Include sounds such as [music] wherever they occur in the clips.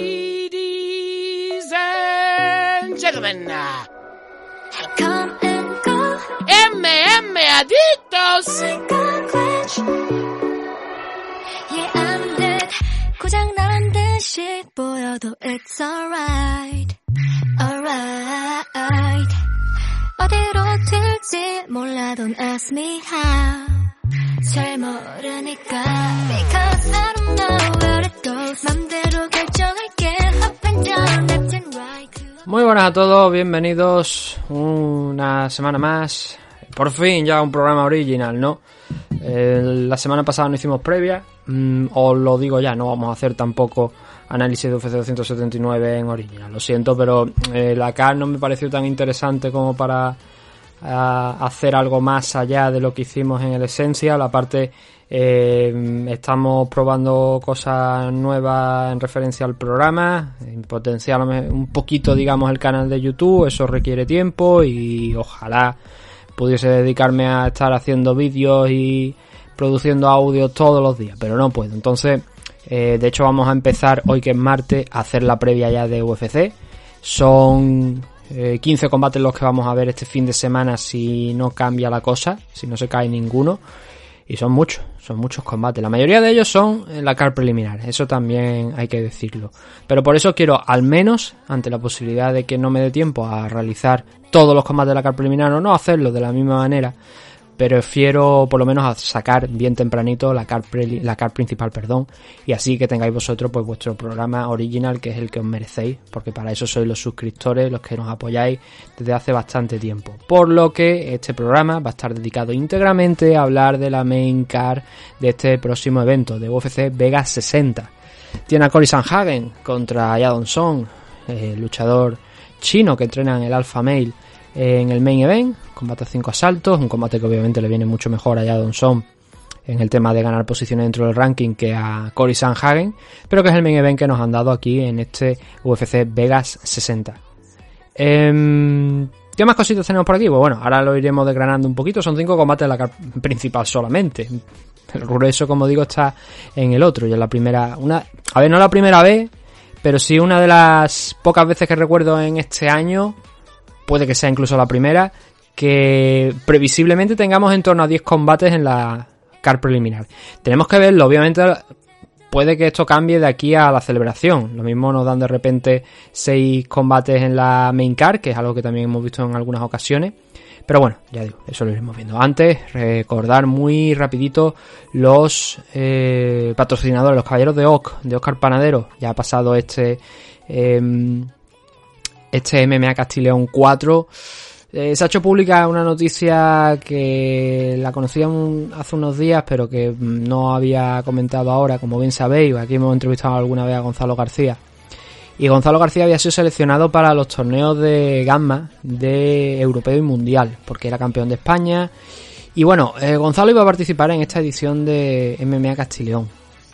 Ladies and gentlemen, Come and go, MM Adictos. yeah I'm dead. 고장 난 듯이 보여도 it's alright, alright. 어디로 튈지 몰라 don't ask me how. 잘 모르니까 because I don't know where it goes. 맘대로 Muy buenas a todos, bienvenidos una semana más. Por fin ya un programa original, ¿no? La semana pasada no hicimos previa, mm, os lo digo ya, no vamos a hacer tampoco análisis de UFC 279 en original, lo siento, pero eh, la CAR no me pareció tan interesante como para a hacer algo más allá de lo que hicimos en el Esencia. La parte eh, estamos probando cosas nuevas en referencia al programa, en potenciar un poquito, digamos, el canal de YouTube. Eso requiere tiempo y ojalá pudiese dedicarme a estar haciendo vídeos y produciendo audio todos los días, pero no puedo. Entonces, eh, de hecho, vamos a empezar hoy que es martes a hacer la previa ya de UFC. Son eh, 15 combates los que vamos a ver este fin de semana si no cambia la cosa, si no se cae ninguno. Y son muchos, son muchos combates. La mayoría de ellos son en la car preliminar, eso también hay que decirlo. Pero por eso quiero, al menos, ante la posibilidad de que no me dé tiempo a realizar todos los combates de la car preliminar o no hacerlo de la misma manera, prefiero por lo menos a sacar bien tempranito la car, la car principal, perdón, y así que tengáis vosotros pues vuestro programa original que es el que os merecéis, porque para eso sois los suscriptores, los que nos apoyáis desde hace bastante tiempo. Por lo que este programa va a estar dedicado íntegramente a hablar de la main car de este próximo evento de UFC Vegas 60. Tiene a Cory Sanhagen contra Yadon Song, eh, luchador chino que entrena en el Alpha Male en el main event, combate a 5 asaltos, un combate que obviamente le viene mucho mejor a Jadon Song en el tema de ganar posiciones dentro del ranking que a Cory Sanhagen, pero que es el main event que nos han dado aquí en este UFC Vegas 60. Em, ¿Qué más cositas tenemos por aquí? Pues bueno, ahora lo iremos desgranando un poquito. Son cinco combates de la principal solamente. El grueso, como digo, está en el otro. Y en la primera. Una, a ver, no la primera vez, pero sí una de las pocas veces que recuerdo en este año puede que sea incluso la primera, que previsiblemente tengamos en torno a 10 combates en la car preliminar. Tenemos que verlo, obviamente puede que esto cambie de aquí a la celebración. Lo mismo nos dan de repente 6 combates en la main car, que es algo que también hemos visto en algunas ocasiones. Pero bueno, ya digo, eso lo iremos viendo. Antes, recordar muy rapidito los eh, patrocinadores, los caballeros de Oc, de Oscar Panadero. Ya ha pasado este... em, este MMA Castileón 4. Eh, se ha hecho pública una noticia que la conocía hace unos días, pero que no había comentado ahora, como bien sabéis. Aquí hemos entrevistado alguna vez a Gonzalo García. Y Gonzalo García había sido seleccionado para los torneos de Gamma de Europeo y Mundial, porque era campeón de España. Y bueno, eh, Gonzalo iba a participar en esta edición de MMA Castileón,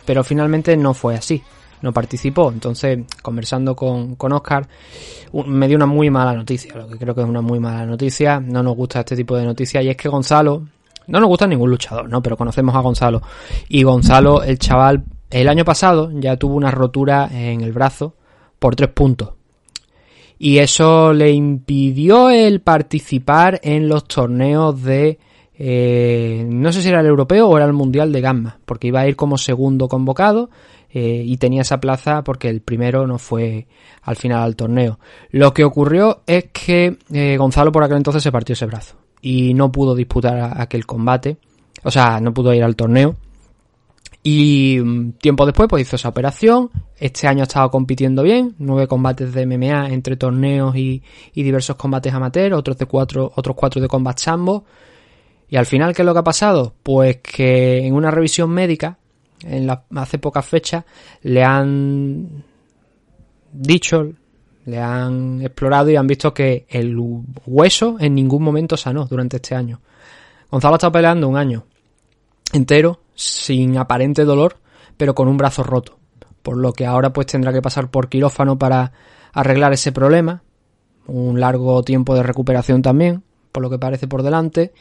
pero finalmente no fue así no participó. Entonces, conversando con, con Oscar, me dio una muy mala noticia, lo que creo que es una muy mala noticia. No nos gusta este tipo de noticias y es que Gonzalo, no nos gusta ningún luchador, ¿no? Pero conocemos a Gonzalo. Y Gonzalo, el chaval, el año pasado ya tuvo una rotura en el brazo por tres puntos. Y eso le impidió el participar en los torneos de... eh, no sé si era el europeo o era el mundial de Gamma, porque iba a ir como segundo convocado eh, y tenía esa plaza porque el primero no fue al final al torneo. Lo que ocurrió es que eh, Gonzalo por aquel entonces se partió ese brazo y no pudo disputar aquel combate, o sea, no pudo ir al torneo. Y mm, tiempo después pues hizo esa operación. Este año ha estado compitiendo bien, nueve combates de MMA entre torneos y, y diversos combates amateur, otros de cuatro, otros cuatro de combat sambo. Y al final, ¿qué es lo que ha pasado? Pues que en una revisión médica, en hace pocas fechas, le han dicho, le han explorado y han visto que el hueso en ningún momento sanó durante este año. Gonzalo estado peleando un año entero, sin aparente dolor, pero con un brazo roto. Por lo que ahora pues tendrá que pasar por quirófano para arreglar ese problema. Un largo tiempo de recuperación también, por lo que parece por delante.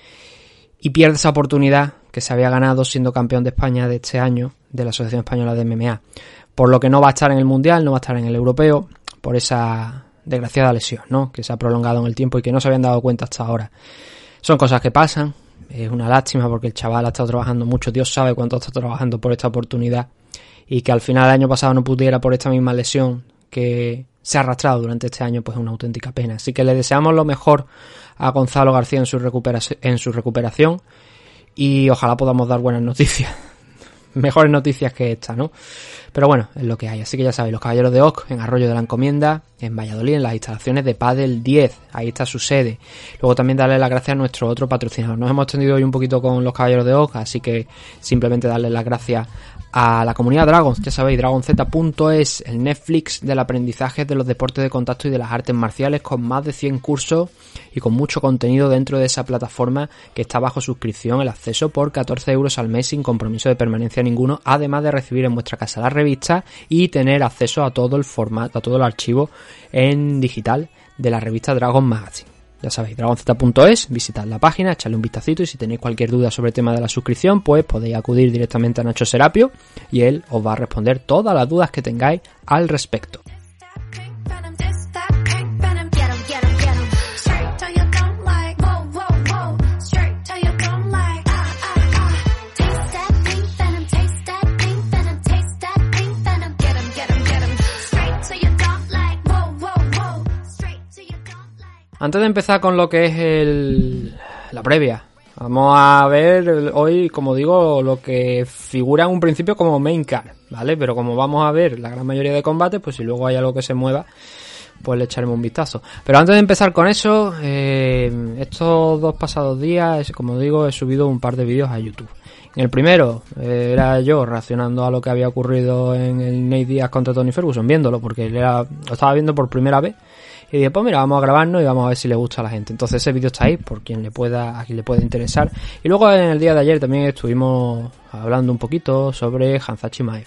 Y pierde esa oportunidad que se había ganado siendo campeón de España de este año de la Asociación Española de MMA. por lo que no va a estar en el Mundial, no va a estar en el Europeo, por esa desgraciada lesión, ¿no? Que se ha prolongado en el tiempo y que no se habían dado cuenta hasta ahora. Son cosas que pasan, es una lástima porque el chaval ha estado trabajando mucho, Dios sabe cuánto ha estado trabajando por esta oportunidad y que al final el año pasado no pudiera por esta misma lesión que se ha arrastrado durante este año, pues es una auténtica pena. Así que le deseamos lo mejor a Gonzalo García en su, recuperación, en su recuperación y ojalá podamos dar buenas noticias. [laughs] Mejores noticias que esta, ¿no? Pero bueno, es lo que hay. Así que ya sabéis, los Caballeros de Oc en Arroyo de la Encomienda, en Valladolid, en las instalaciones de Padel 10. Ahí está su sede. Luego también darle las gracias a nuestro otro patrocinador. Nos hemos tendido hoy un poquito con los Caballeros de Oc, así que simplemente darle las gracias a la comunidad Dragons, ya sabéis, dragonz.es, el Netflix del aprendizaje de los deportes de contacto y de las artes marciales, con más de 100 cursos y con mucho contenido dentro de esa plataforma que está bajo suscripción, el acceso por 14 euros al mes sin compromiso de permanencia ninguno, además de recibir en vuestra casa la revista y tener acceso a todo el formato, a todo el archivo en digital de la revista Dragon Magazine. Ya sabéis, dragonz.es, visitad la página, echarle un vistacito y si tenéis cualquier duda sobre el tema de la suscripción, pues podéis acudir directamente a Nacho Serapio y él os va a responder todas las dudas que tengáis al respecto. Antes de empezar con lo que es el, la previa, vamos a ver hoy, como digo, lo que figura en un principio como main card, ¿vale? Pero como vamos a ver la gran mayoría de combates, pues si luego hay algo que se mueva, pues le echaremos un vistazo. Pero antes de empezar con eso, eh, estos dos pasados días, como digo, he subido un par de vídeos a YouTube. En el primero eh, era yo reaccionando a lo que había ocurrido en el Nate Díaz contra Tony Ferguson, viéndolo, porque lo estaba viendo por primera vez y dije, pues mira, vamos a grabarnos y vamos a ver si le gusta a la gente. Entonces ese vídeo está ahí por quien le pueda, a quien le pueda interesar. Y luego en el día de ayer también estuvimos hablando un poquito sobre Hanzachi Maeve.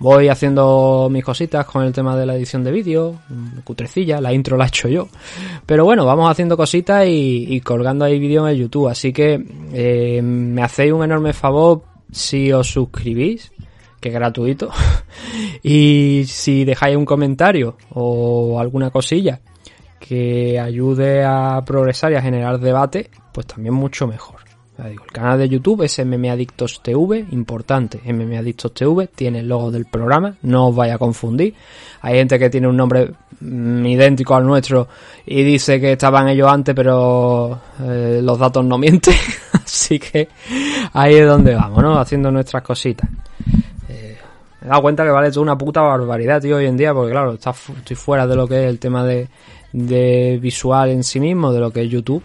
Voy haciendo mis cositas con el tema de la edición de vídeo, cutrecilla, la intro la he hecho yo. Pero bueno, vamos haciendo cositas y, colgando ahí vídeo en el YouTube. Así que eh, me hacéis un enorme favor si os suscribís, que es gratuito. [laughs] y si dejáis un comentario o alguna cosilla que ayude a progresar y a generar debate, pues también mucho mejor. el canal de YouTube es MMAdictos TV, importante, MMAdictos TV, tiene el logo del programa, no os vaya a confundir. Hay gente que tiene un nombre mm, idéntico al nuestro y dice que estaban ellos antes, pero eh, los datos no mienten. [laughs] Así que ahí es donde vamos, ¿no? Haciendo nuestras cositas. Eh, me he dado cuenta que vale toda una puta barbaridad, tío, hoy en día, porque claro, estoy fuera de lo que es el tema de, de visual en sí mismo de lo que es YouTube.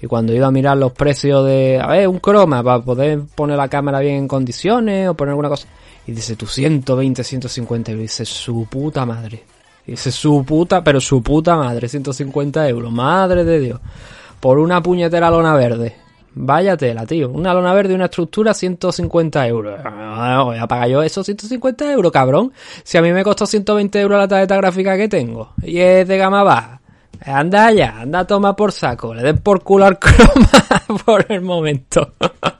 Y cuando iba a mirar los precios de, a ver, un croma para poder poner la cámara bien en condiciones o poner alguna cosa. Y dice, tú 120, 150 euros. Y dice, su puta madre. Y dice, su puta, pero su puta madre, 150 euros. Madre de Dios. Por una puñetera lona verde. Vaya tela, tío. Una lona verde y una estructura, 150 euros. Ah, voy a pagar yo esos 150 euros, cabrón. Si a mí me costó 120 euros la tarjeta gráfica que tengo. Y es de gama baja. Anda ya, anda a tomar por saco, le den por culo al [laughs] croma por el momento.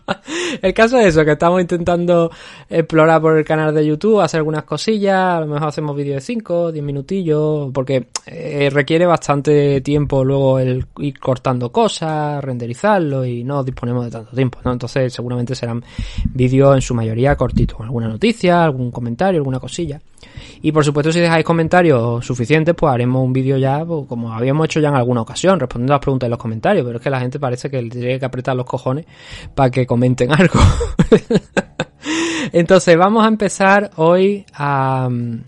[laughs] el caso es eso, que estamos intentando explorar por el canal de YouTube, hacer algunas cosillas, a lo mejor hacemos vídeos de 5, 10 minutillos, porque eh, requiere bastante tiempo luego el ir cortando cosas, renderizarlo y no disponemos de tanto tiempo. Entonces seguramente serán vídeos en su mayoría cortitos, alguna noticia, algún comentario, alguna cosilla. Y por supuesto, si dejáis comentarios suficientes, pues haremos un vídeo ya, pues, como habíamos hecho ya en alguna ocasión, respondiendo a las preguntas en los comentarios. Pero es que la gente parece que le tiene que apretar los cojones para que comenten algo. Entonces, vamos a empezar hoy a mm,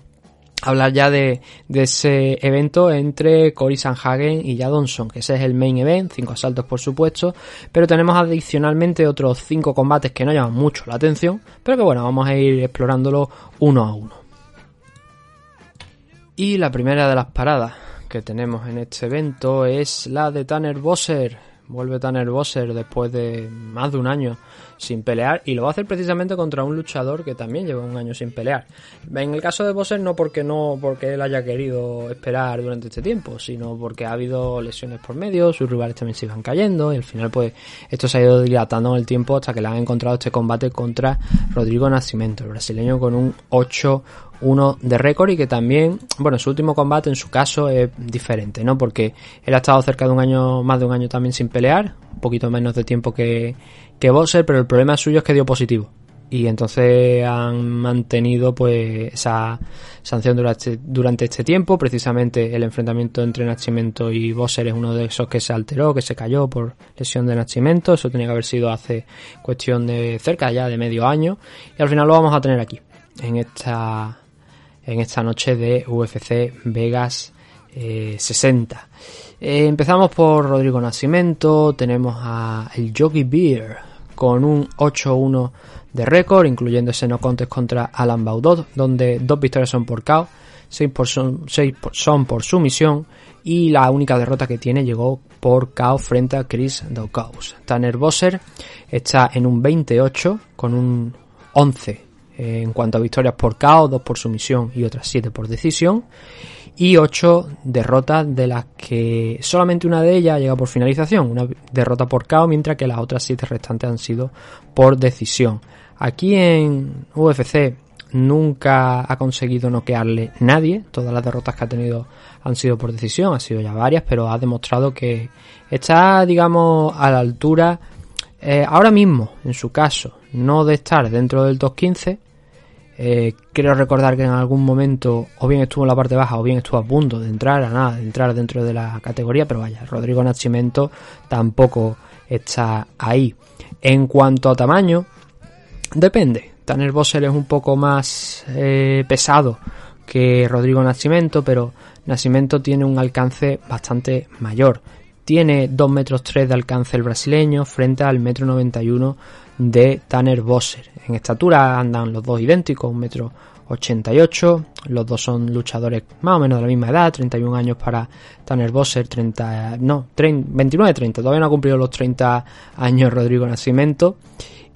hablar ya de, ese evento entre Cory Sanhagen y Jadonson, que ese es el main event, cinco asaltos por supuesto, pero tenemos adicionalmente otros cinco combates que no llaman mucho la atención, pero que bueno, vamos a ir explorándolo uno a uno. Y la primera de las paradas que tenemos en este evento es la de Tanner Bosser. Vuelve Tanner Bosser después de más de un año sin pelear y lo va a hacer precisamente contra un luchador que también lleva un año sin pelear. En el caso de Bosser no porque no porque él haya querido esperar durante este tiempo, sino porque ha habido lesiones por medio, sus rivales también se iban cayendo y al final pues esto se ha ido dilatando en el tiempo hasta que le han encontrado este combate contra Rodrigo Nascimento, el brasileño con un 8 uno de récord y que también, bueno, su último combate en su caso es diferente, ¿no? Porque él ha estado cerca de un año, más de un año también sin pelear, un poquito menos de tiempo que, que Bosser, pero el problema suyo es que dio positivo. Y entonces han mantenido pues esa sanción durante, este tiempo. Precisamente el enfrentamiento entre Nascimento y Bosser es uno de esos que se alteró que se cayó por lesión de Nascimento eso tenía que haber sido hace cuestión de cerca ya de medio año. Y al final lo vamos a tener aquí en esta en esta noche de UFC Vegas 60 eh, empezamos por Rodrigo Nascimento. Tenemos a el Jockey Beer con un 8-1 de récord, incluyendo ese no contest contra Alan Baudot, donde dos victorias son por KO, seis, por son, son por sumisión y la única derrota que tiene llegó por KO frente a Chris Daukaus. Tanner Bosser está en un 28 con un 11 en cuanto a victorias por KO, dos por sumisión y otras 7 por decisión y 8 derrotas de las que solamente una de ellas llega por finalización, una derrota por KO, mientras que las otras 7 restantes han sido por decisión. Aquí en UFC nunca ha conseguido noquearle nadie. Todas las derrotas que ha tenido han sido por decisión, han sido ya varias, pero ha demostrado que está, digamos, a la altura eh, ahora mismo, en su caso, no de estar dentro del top 15. Eh, quiero recordar que en algún momento o bien estuvo en la parte baja o bien estuvo a punto de entrar a nada, de entrar dentro de la categoría, pero vaya, Rodrigo Nascimento tampoco está ahí. En cuanto a tamaño, Depende. Tanner Bosser es un poco más eh, pesado que Rodrigo Nascimento, pero Nascimento tiene un alcance bastante mayor. Tiene 2 metros 3 de alcance el brasileño frente al metro 91 de Tanner Bosser. En estatura andan los dos idénticos, un metro 88. Los dos son luchadores más o menos de la misma edad, 31 años para Tanner Bosser, 30, no, 29-30, todavía no ha cumplido los 30 años Rodrigo Nascimento.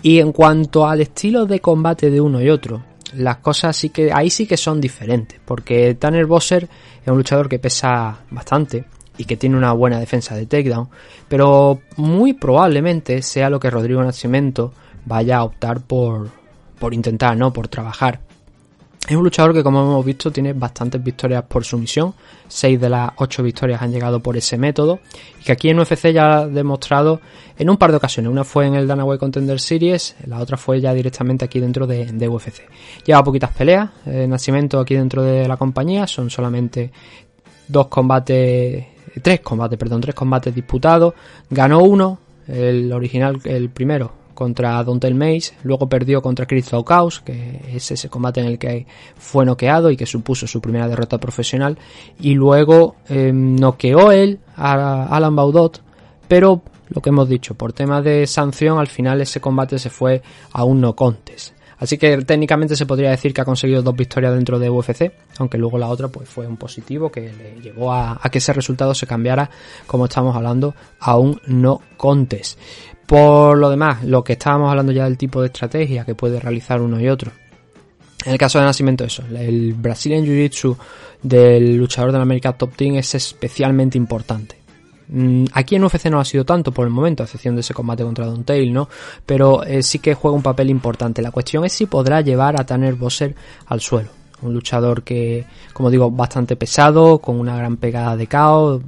Y en cuanto al estilo de combate de uno y otro, las cosas sí que ahí sí que son diferentes, porque Tanner Bosser es un luchador que pesa bastante y que tiene una buena defensa de takedown, pero muy probablemente sea lo que Rodrigo Nascimento vaya a optar por por intentar, ¿no? Por trabajar. Es un luchador que, como hemos visto, tiene bastantes victorias por sumisión. Seis de las ocho victorias han llegado por ese método. Y que aquí en UFC ya ha demostrado en un par de ocasiones. Una fue en el Danaway Contender Series, la otra fue ya directamente aquí dentro de, UFC. Lleva poquitas peleas. Eh, nacimiento aquí dentro de la compañía. Son solamente dos combates. Tres combates, perdón, tres combates disputados. Ganó uno. El original, el primero, contra Dontel Mace, luego perdió contra Chris Caos, que es ese combate en el que fue noqueado y que supuso su primera derrota profesional, y luego em, noqueó él a Alan Baudot, pero lo que hemos dicho, por tema de sanción, al final ese combate se fue a un no contest. Así que técnicamente se podría decir que ha conseguido dos victorias dentro de UFC, aunque luego la otra pues fue un positivo que le llevó a, que ese resultado se cambiara, como estamos hablando, a un no contest. Por lo demás, lo que estábamos hablando ya del tipo de estrategia que puede realizar uno y otro. En el caso de Nacimiento, eso, el Brazilian Jiu-Jitsu del luchador de la América Top Team es especialmente importante. Mm, aquí en UFC no ha sido tanto por el momento, a excepción de ese combate contra Don Tail, ¿no? Pero eh, sí que juega un papel importante. La cuestión es si podrá llevar a Tanner Bosser al suelo. Un luchador que, como digo, bastante pesado, con una gran pegada de caos,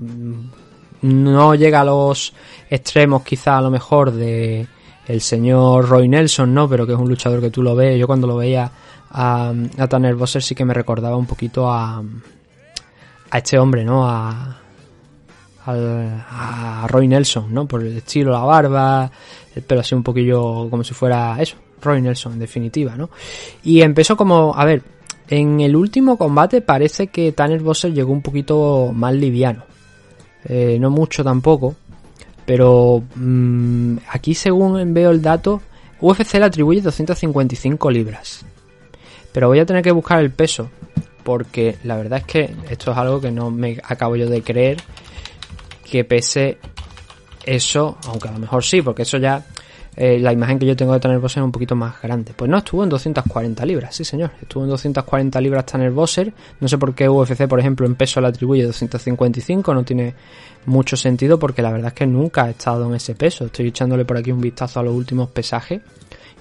no llega a los extremos quizá a lo mejor de el señor Roy Nelson, ¿no? Pero que es un luchador que tú lo ves. Yo cuando lo veía a, a Tanner Bosser sí que me recordaba un poquito a, a este hombre, ¿no? A, a, Roy Nelson, ¿no? Por el estilo, la barba, el pelo así un poquillo como si fuera eso, Roy Nelson en definitiva, ¿no? Y empezó como, a ver, en el último combate parece que Tanner Bosser llegó un poquito más liviano. Eh, no mucho tampoco, pero mm, aquí según veo el dato, UFC le atribuye 255 libras. Pero voy a tener que buscar el peso, porque la verdad es que esto es algo que no me acabo yo de creer que pese eso, aunque a lo mejor sí, porque eso ya eh, la imagen que yo tengo de Tanner Bosser es un poquito más grande. Pues no, estuvo en 240 libras, sí señor. Estuvo en 240 libras Tanner Bosser. No sé por qué UFC, por ejemplo, en peso le atribuye 255. No tiene mucho sentido porque la verdad es que nunca ha estado en ese peso. Estoy echándole por aquí un vistazo a los últimos pesajes.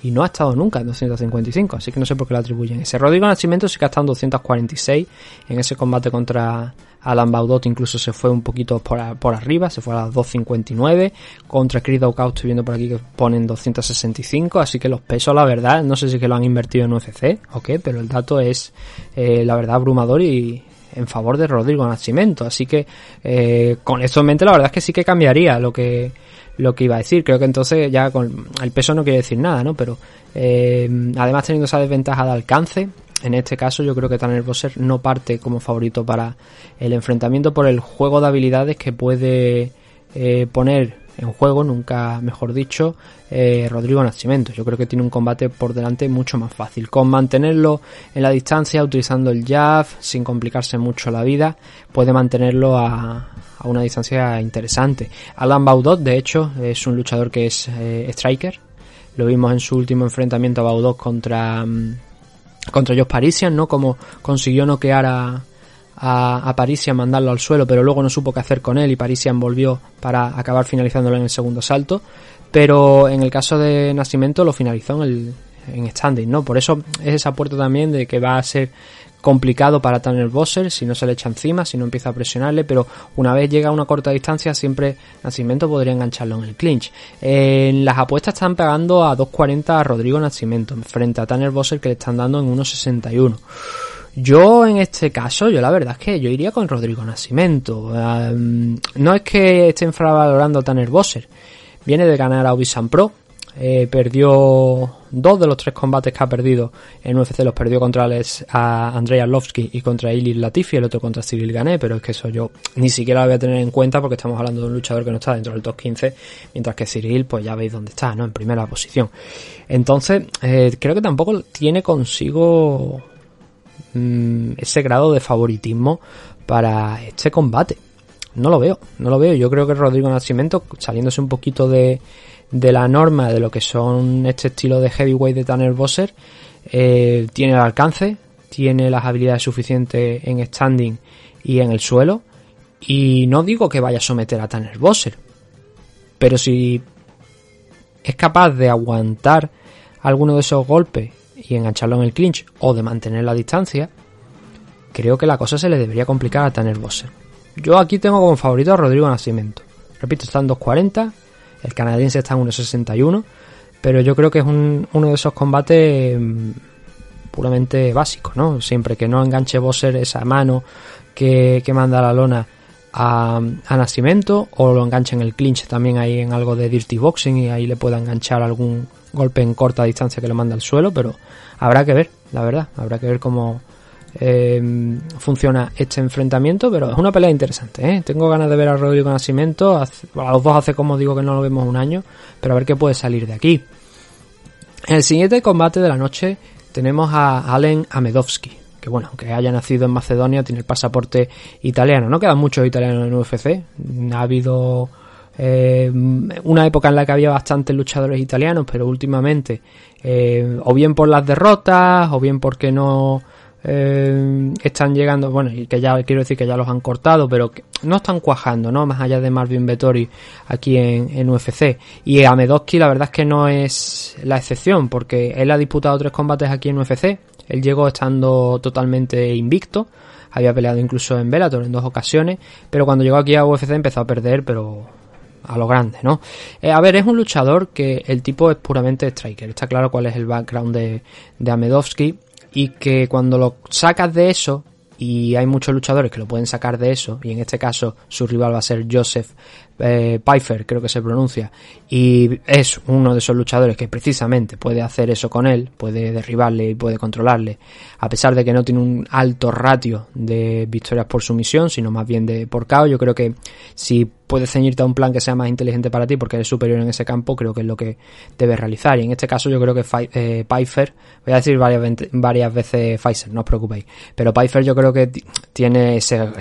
y no ha estado nunca en 255, así que no sé por qué lo atribuyen. Ese Rodrigo Nascimento sí que ha estado en 246 en ese combate contra Alan Baudot, incluso se fue un poquito por, arriba, se fue a las 259. Contra Chris Daukaut estoy viendo por aquí que ponen 265, así que los pesos, la verdad, no sé si que lo han invertido en UFC o qué, pero el dato es, eh, la verdad, abrumador y en favor de Rodrigo Nascimento. Así que eh, con esto en mente, la verdad es que sí que cambiaría lo que lo que iba a decir. Creo que entonces ya con el peso no quiere decir nada, ¿no? Pero eh, además teniendo esa desventaja de alcance, en este caso yo creo que Tanner Bosser no parte como favorito para el enfrentamiento por el juego de habilidades que puede eh, poner en juego, nunca mejor dicho, eh, Rodrigo Nascimento. Yo creo que tiene un combate por delante mucho más fácil. Con mantenerlo en la distancia, utilizando el jab, sin complicarse mucho la vida, puede mantenerlo a, a una distancia interesante. Alan Baudot, de hecho, es un luchador que es eh, striker. Lo vimos en su último enfrentamiento a Baudot contra, mm, contra Josh Parisian, ¿no? Como consiguió noquear a, a, a, Parisian, mandarlo al suelo, pero luego no supo qué hacer con él y Parisian volvió para acabar finalizándolo en el segundo salto. Pero en el caso de Nacimiento lo finalizó en el en standing, ¿no? Por eso es esa puerta también de que va a ser complicado para Tanner Bosser si no se le echa encima, si no empieza a presionarle, pero una vez llega a una corta distancia siempre Nacimiento podría engancharlo en el clinch. En las apuestas están pagando a 2.40 a Rodrigo Nacimiento frente a Tanner Bosser que le están dando en 1.61. Yo en este caso, yo la verdad es que yo iría con Rodrigo Nacimiento. no es que esté infravalorando a Tanner Bosser. Viene de ganar a Obisan Pro, eh, perdió dos de los tres combates que ha perdido en UFC, los perdió contra a Andrei Arlovsky y contra Ilir Latifi, el otro contra Cyril Gané, pero es que eso yo ni siquiera lo voy a tener en cuenta porque estamos hablando de un luchador que no está dentro del top 15, mientras que Cyril, pues ya veis dónde está, ¿no? En primera posición. Entonces, eh, creo que tampoco tiene consigo mm, ese grado de favoritismo para este combate. No lo veo, no lo veo. Yo creo que Rodrigo Nascimento, saliéndose un poquito de de la norma de lo que son este estilo de heavyweight de Tanner Bosser, eh, tiene el alcance, tiene las habilidades suficientes en standing y en el suelo. Y no digo que vaya a someter a Tanner Bosser, pero si es capaz de aguantar alguno de esos golpes y engancharlo en el clinch o de mantener la distancia, creo que la cosa se le debería complicar a Tanner Bosser. Yo aquí tengo como favorito a Rodrigo Nacimiento. Repito, está en 2.40 el canadiense está en 1.61, pero yo creo que es un, uno de esos combates mm, puramente básicos, ¿no? Siempre que no enganche Bosser esa mano que, que manda la lona a, a, Nacimiento o lo enganche en el clinch también ahí en algo de dirty boxing y ahí le pueda enganchar algún golpe en corta distancia que lo manda al suelo, pero habrá que ver, la verdad, habrá que ver cómo, eh, funciona este enfrentamiento, pero es una pelea interesante. ¿eh? Tengo ganas de ver a Rodrigo Nascimento. A los dos hace como digo que no lo vemos un año, pero a ver qué puede salir de aquí. En el siguiente combate de la noche tenemos a Allen Amedovski, que bueno, aunque haya nacido en Macedonia, tiene el pasaporte italiano. No quedan muchos italianos en UFC. Ha habido eh, una época en la que había bastantes luchadores italianos, pero últimamente, eh, o bien por las derrotas, o bien porque no eh, están llegando, bueno, y que ya quiero decir que ya los han cortado, pero que no están cuajando, ¿no? Más allá de Marvin Vettori aquí en, en UFC. Y Amedowski la verdad es que no es la excepción, porque él ha disputado tres combates aquí en UFC. Él llegó estando totalmente invicto. Había peleado incluso en Bellator en dos ocasiones, pero cuando llegó aquí a UFC empezó a perder, pero a lo grande, ¿no? Eh, a ver, es un luchador que el tipo es puramente striker. Está claro cuál es el background de, de Amedovski y que cuando lo sacas de eso, y hay muchos luchadores que lo pueden sacar de eso, y en este caso su rival va a ser Joseph eh, Pfeiffer, creo que se pronuncia, y es uno de esos luchadores que precisamente puede hacer eso con él, puede derribarle y puede controlarle, a pesar de que no tiene un alto ratio de victorias por sumisión, sino más bien de por KO, yo creo que si puedes ceñirte a un plan que sea más inteligente para ti porque eres superior en ese campo, creo que es lo que debes realizar. Y en este caso yo creo que eh, Pfeiffer, voy a decir varias, varias veces Pfizer, no os preocupéis, pero Pfeiffer yo creo que tiene ese,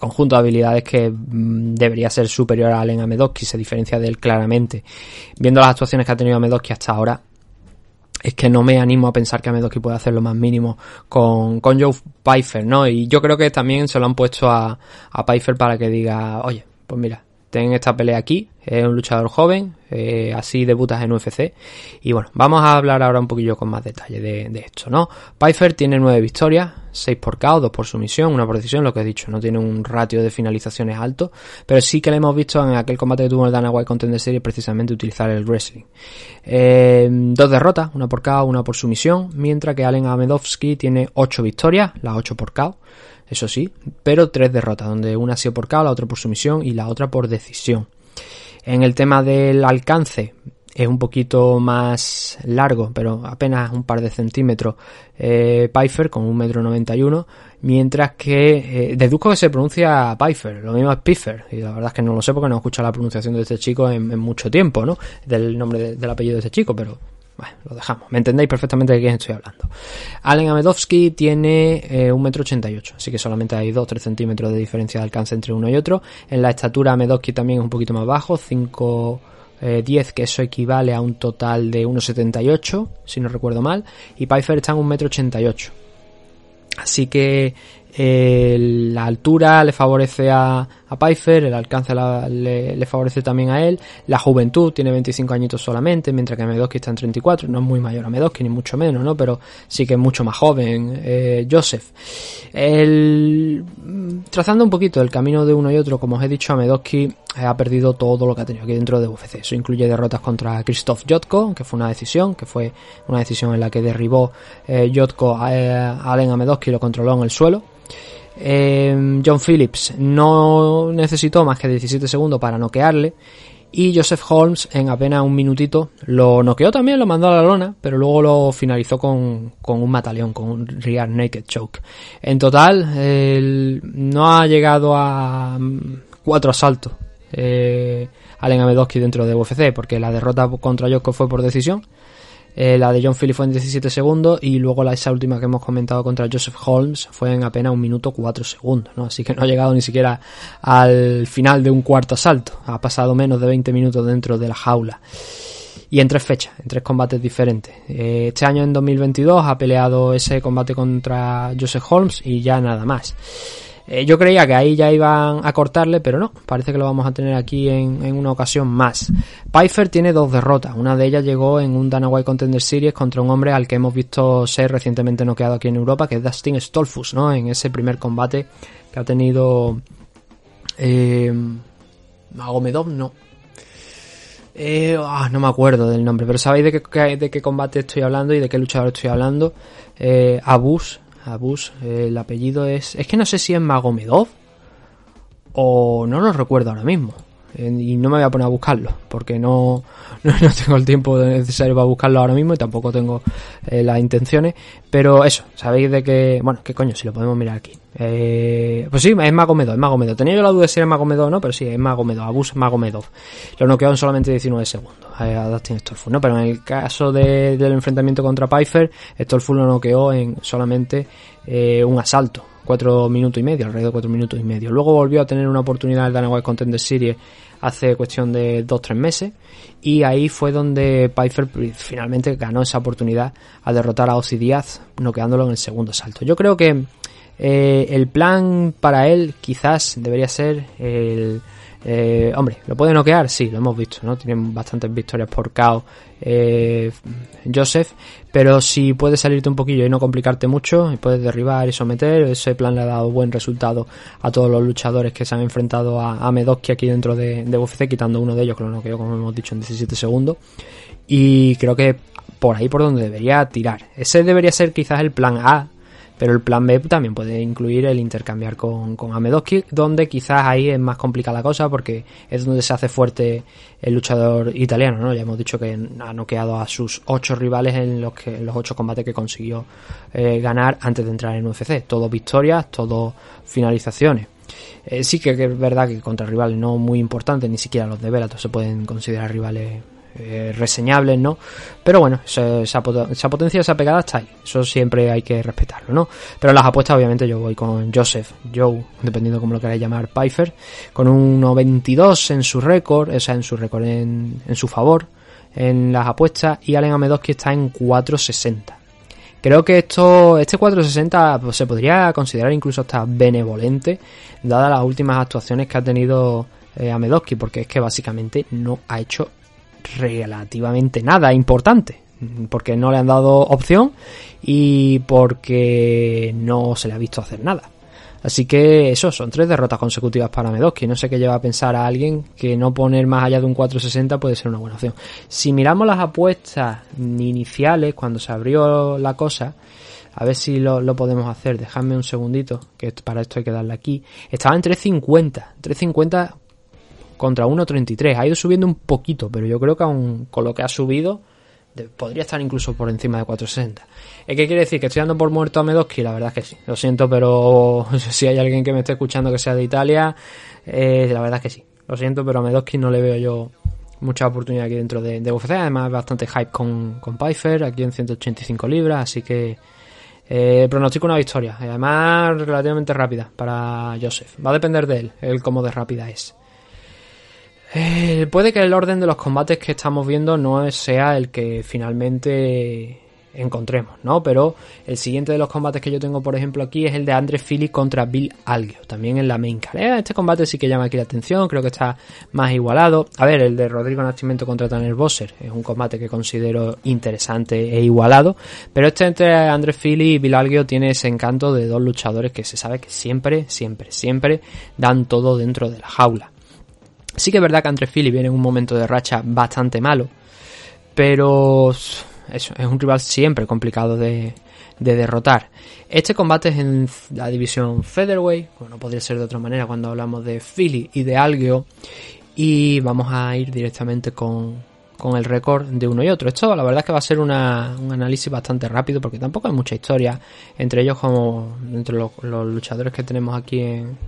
conjunto de habilidades que mm, debería ser superior a Allen Amedowski, se diferencia de él claramente. Viendo las actuaciones que ha tenido Amedowski hasta ahora, es que no me animo a pensar que Amedowski puede hacer lo más mínimo con, con Joe Pfeiffer, ¿no? Y yo creo que también se lo han puesto a, a Pfeiffer para que diga, oye, pues mira, ten esta pelea aquí, es un luchador joven, eh, así debutas en UFC. Y bueno, vamos a hablar ahora un poquillo con más detalle de, esto, ¿no? Pfeiffer tiene nueve victorias, 6 por KO, 2 por sumisión, una por decisión, lo que he dicho, no tiene un ratio de finalizaciones alto, pero sí que le hemos visto en aquel combate que tuvo el Dana White Contender Series precisamente utilizar el wrestling. Eh, dos derrotas, una por KO, una por sumisión, mientras que Allen Amedovsky tiene 8 victorias, las 8 por KO, eso sí, pero 3 derrotas, donde una ha sido por KO, la otra por sumisión y la otra por decisión. En el tema del alcance, es un poquito más largo, pero apenas un par de centímetros, eh, Pfeiffer con un metro noventa y uno, mientras que eh, deduzco que se pronuncia Pfeiffer, lo mismo es Pfeiffer, y la verdad es que no lo sé porque no he escuchado la pronunciación de este chico en, mucho tiempo, ¿no? Del nombre de, del apellido de este chico, pero lo dejamos. Me entendéis perfectamente de quién estoy hablando. Allen Amedovsky tiene eh, un metro ochenta y ocho, así que solamente hay 2 3 centímetros de diferencia de alcance entre uno y otro. En la estatura Amedovsky también es un poquito más bajo, 5 eh, 10, que eso equivale a un total de 1,78, si no recuerdo mal, y Pfeiffer está en 1,88m. Así que eh, la altura le favorece a, a Pfeiffer, el alcance le, favorece también a él, la juventud tiene 25 añitos solamente, mientras que Medosky está en 34, no es muy mayor a Medosky ni mucho menos, ¿no? Pero sí que es mucho más joven eh, Joseph. El, trazando un poquito el camino de uno y otro, como os he dicho, Medosky ha perdido todo lo que ha tenido aquí dentro de UFC. Eso incluye derrotas contra Christoph Jotko, que fue una decisión, que fue una decisión en la que derribó eh, Jotko a, a Allen y lo controló en el suelo. Eh, John Phillips no necesitó más que 17 segundos para noquearle. Y Joseph Holmes en apenas un minutito lo noqueó también, lo mandó a la lona, pero luego lo finalizó con, con un mataleón, con un rear naked choke. En total, él no ha llegado a cuatro asaltos eh, Allen dentro de UFC, porque la derrota contra Jotko fue por decisión. Eh, la de John Phillips fue en 17 segundos y luego la esa última que hemos comentado contra Joseph Holmes fue en apenas un minuto 4 segundos, ¿no? Así que no ha llegado ni siquiera al final de un cuarto asalto. Ha pasado menos de 20 minutos dentro de la jaula. Y en tres fechas, en tres combates diferentes. Eh, este año en 2022 ha peleado ese combate contra Joseph Holmes y ya nada más. Eh, yo creía que ahí ya iban a cortarle, pero no, parece que lo vamos a tener aquí en, en, una ocasión más. Pfeiffer tiene dos derrotas, una de ellas llegó en un Dana White Contender Series contra un hombre al que hemos visto ser recientemente noqueado aquí en Europa, que es Dustin Stolfus, ¿no? En ese primer combate que ha tenido eh, Magomedov, no. Eh, oh, no me acuerdo del nombre, pero sabéis de qué, de qué combate estoy hablando y de qué luchador estoy hablando. Eh, Abus, Abus, eh, el apellido es. Es que no sé si es Magomedov o no lo recuerdo ahora mismo. Y no me voy a poner a buscarlo porque no, no, [laughs] no, tengo el tiempo necesario para buscarlo ahora mismo y tampoco tengo eh, las intenciones. Pero eso, sabéis de que. Bueno, qué coño, si lo podemos mirar aquí. Eh, pues sí, es Magomedov, es Magomedov. Tenía yo la duda de si era Magomedov o no, pero sí, es Magomedov, Abus Magomedov. Lo noqueó en solamente 19 segundos a Dustin Stolfus, ¿no? Pero en el caso de, del enfrentamiento contra Pfeiffer, Stolfus lo noqueó en solamente eh, un asalto. Cuatro minutos y medio, alrededor de cuatro minutos y medio. Luego volvió a tener una oportunidad el Dana White Contender Series hace cuestión de dos tres meses y ahí fue donde Pfeiffer finalmente ganó esa oportunidad a derrotar a Ozzy Díaz noqueándolo en el segundo salto. Yo creo que eh, el plan para él quizás debería ser el eh, hombre, ¿lo puede noquear? Sí, lo hemos visto, ¿no? Tienen bastantes victorias por KO eh, Joseph, pero si puedes salirte un poquillo y no complicarte mucho, y puedes derribar y someter, ese plan le ha dado buen resultado a todos los luchadores que se han enfrentado a, a Medoski aquí dentro de, de UFC, quitando uno de ellos que lo noqueó, como hemos dicho, en 17 segundos. Y creo que por ahí por donde debería tirar. Ese debería ser quizás el plan A pero el plan B también puede incluir el intercambiar con, con donde quizás ahí es más complicada la cosa porque es donde se hace fuerte el luchador italiano, ¿no? Ya hemos dicho que ha noqueado a sus ocho rivales en los, que, en los ocho combates que consiguió eh, ganar antes de entrar en UFC. Todo victorias, todo finalizaciones. Eh, sí que es verdad que contra rivales no muy importantes, ni siquiera los de Bellator se pueden considerar rivales eh, reseñables, ¿no? Pero bueno, esa, esa, esa, potencia, esa pegada está ahí. Eso siempre hay que respetarlo, ¿no? Pero las apuestas, obviamente, yo voy con Joseph, Joe, dependiendo cómo lo queráis llamar, Pfeiffer, con un 1.22 en su récord, o sea, en su récord en, en su favor, en las apuestas, y Allen Amedowski está en 4.60. Creo que esto, este 460 pues, se podría considerar incluso hasta benevolente, dadas las últimas actuaciones que ha tenido eh, porque es que básicamente no ha hecho relativamente nada importante. Porque no le han dado opción y porque no se le ha visto hacer nada. Así que eso, son tres derrotas consecutivas para Medoski. No sé qué lleva a pensar a alguien que no poner más allá de un 460 puede ser una buena opción. Si miramos las apuestas iniciales, cuando se abrió la cosa, a ver si lo, podemos hacer. Dejadme un segundito, que para esto hay que darle aquí. Estaba en 350. 350 contra 1.33. Ha ido subiendo un poquito, pero yo creo que con lo que ha subido podría estar incluso por encima de 460. ¿Qué quiere decir? ¿Que estoy dando por muerto a Medoski? La verdad es que sí. Lo siento, pero [laughs] si hay alguien que me esté escuchando que sea de Italia, eh, la verdad es que sí. Lo siento, pero a Medoski no le veo yo mucha oportunidad aquí dentro de, de UFC. Además, bastante hype con, con Pfeiffer, aquí en 185 libras, así que eh, pronostico una victoria. Además, relativamente rápida para Joseph. Va a depender de él, el cómo de rápida es. Eh, puede que el orden de los combates que estamos viendo no sea el que finalmente encontremos, ¿no? Pero el siguiente de los combates que yo tengo, por ejemplo, aquí es el de Andre Philly contra Bill Algio, también en la main card. Eh, este combate sí que llama aquí la atención, creo que está más igualado. A ver, el de Rodrigo Nascimento contra Tanner Bosser es un combate que considero interesante e igualado, pero este entre Andre Philly y Bill Algio tiene ese encanto de dos luchadores que se sabe que siempre, siempre, siempre dan todo dentro de la jaula. Sí que es verdad que Andre Philly viene en un momento de racha bastante malo, pero eso, es un rival siempre complicado de, derrotar. Este combate es en la división Featherweight, no podría ser de otra manera cuando hablamos de Philly y de Algeo, y vamos a ir directamente con, con el récord de uno y otro. Esto la verdad es que va a ser un análisis bastante rápido porque tampoco hay mucha historia entre ellos como entre los luchadores que tenemos aquí en,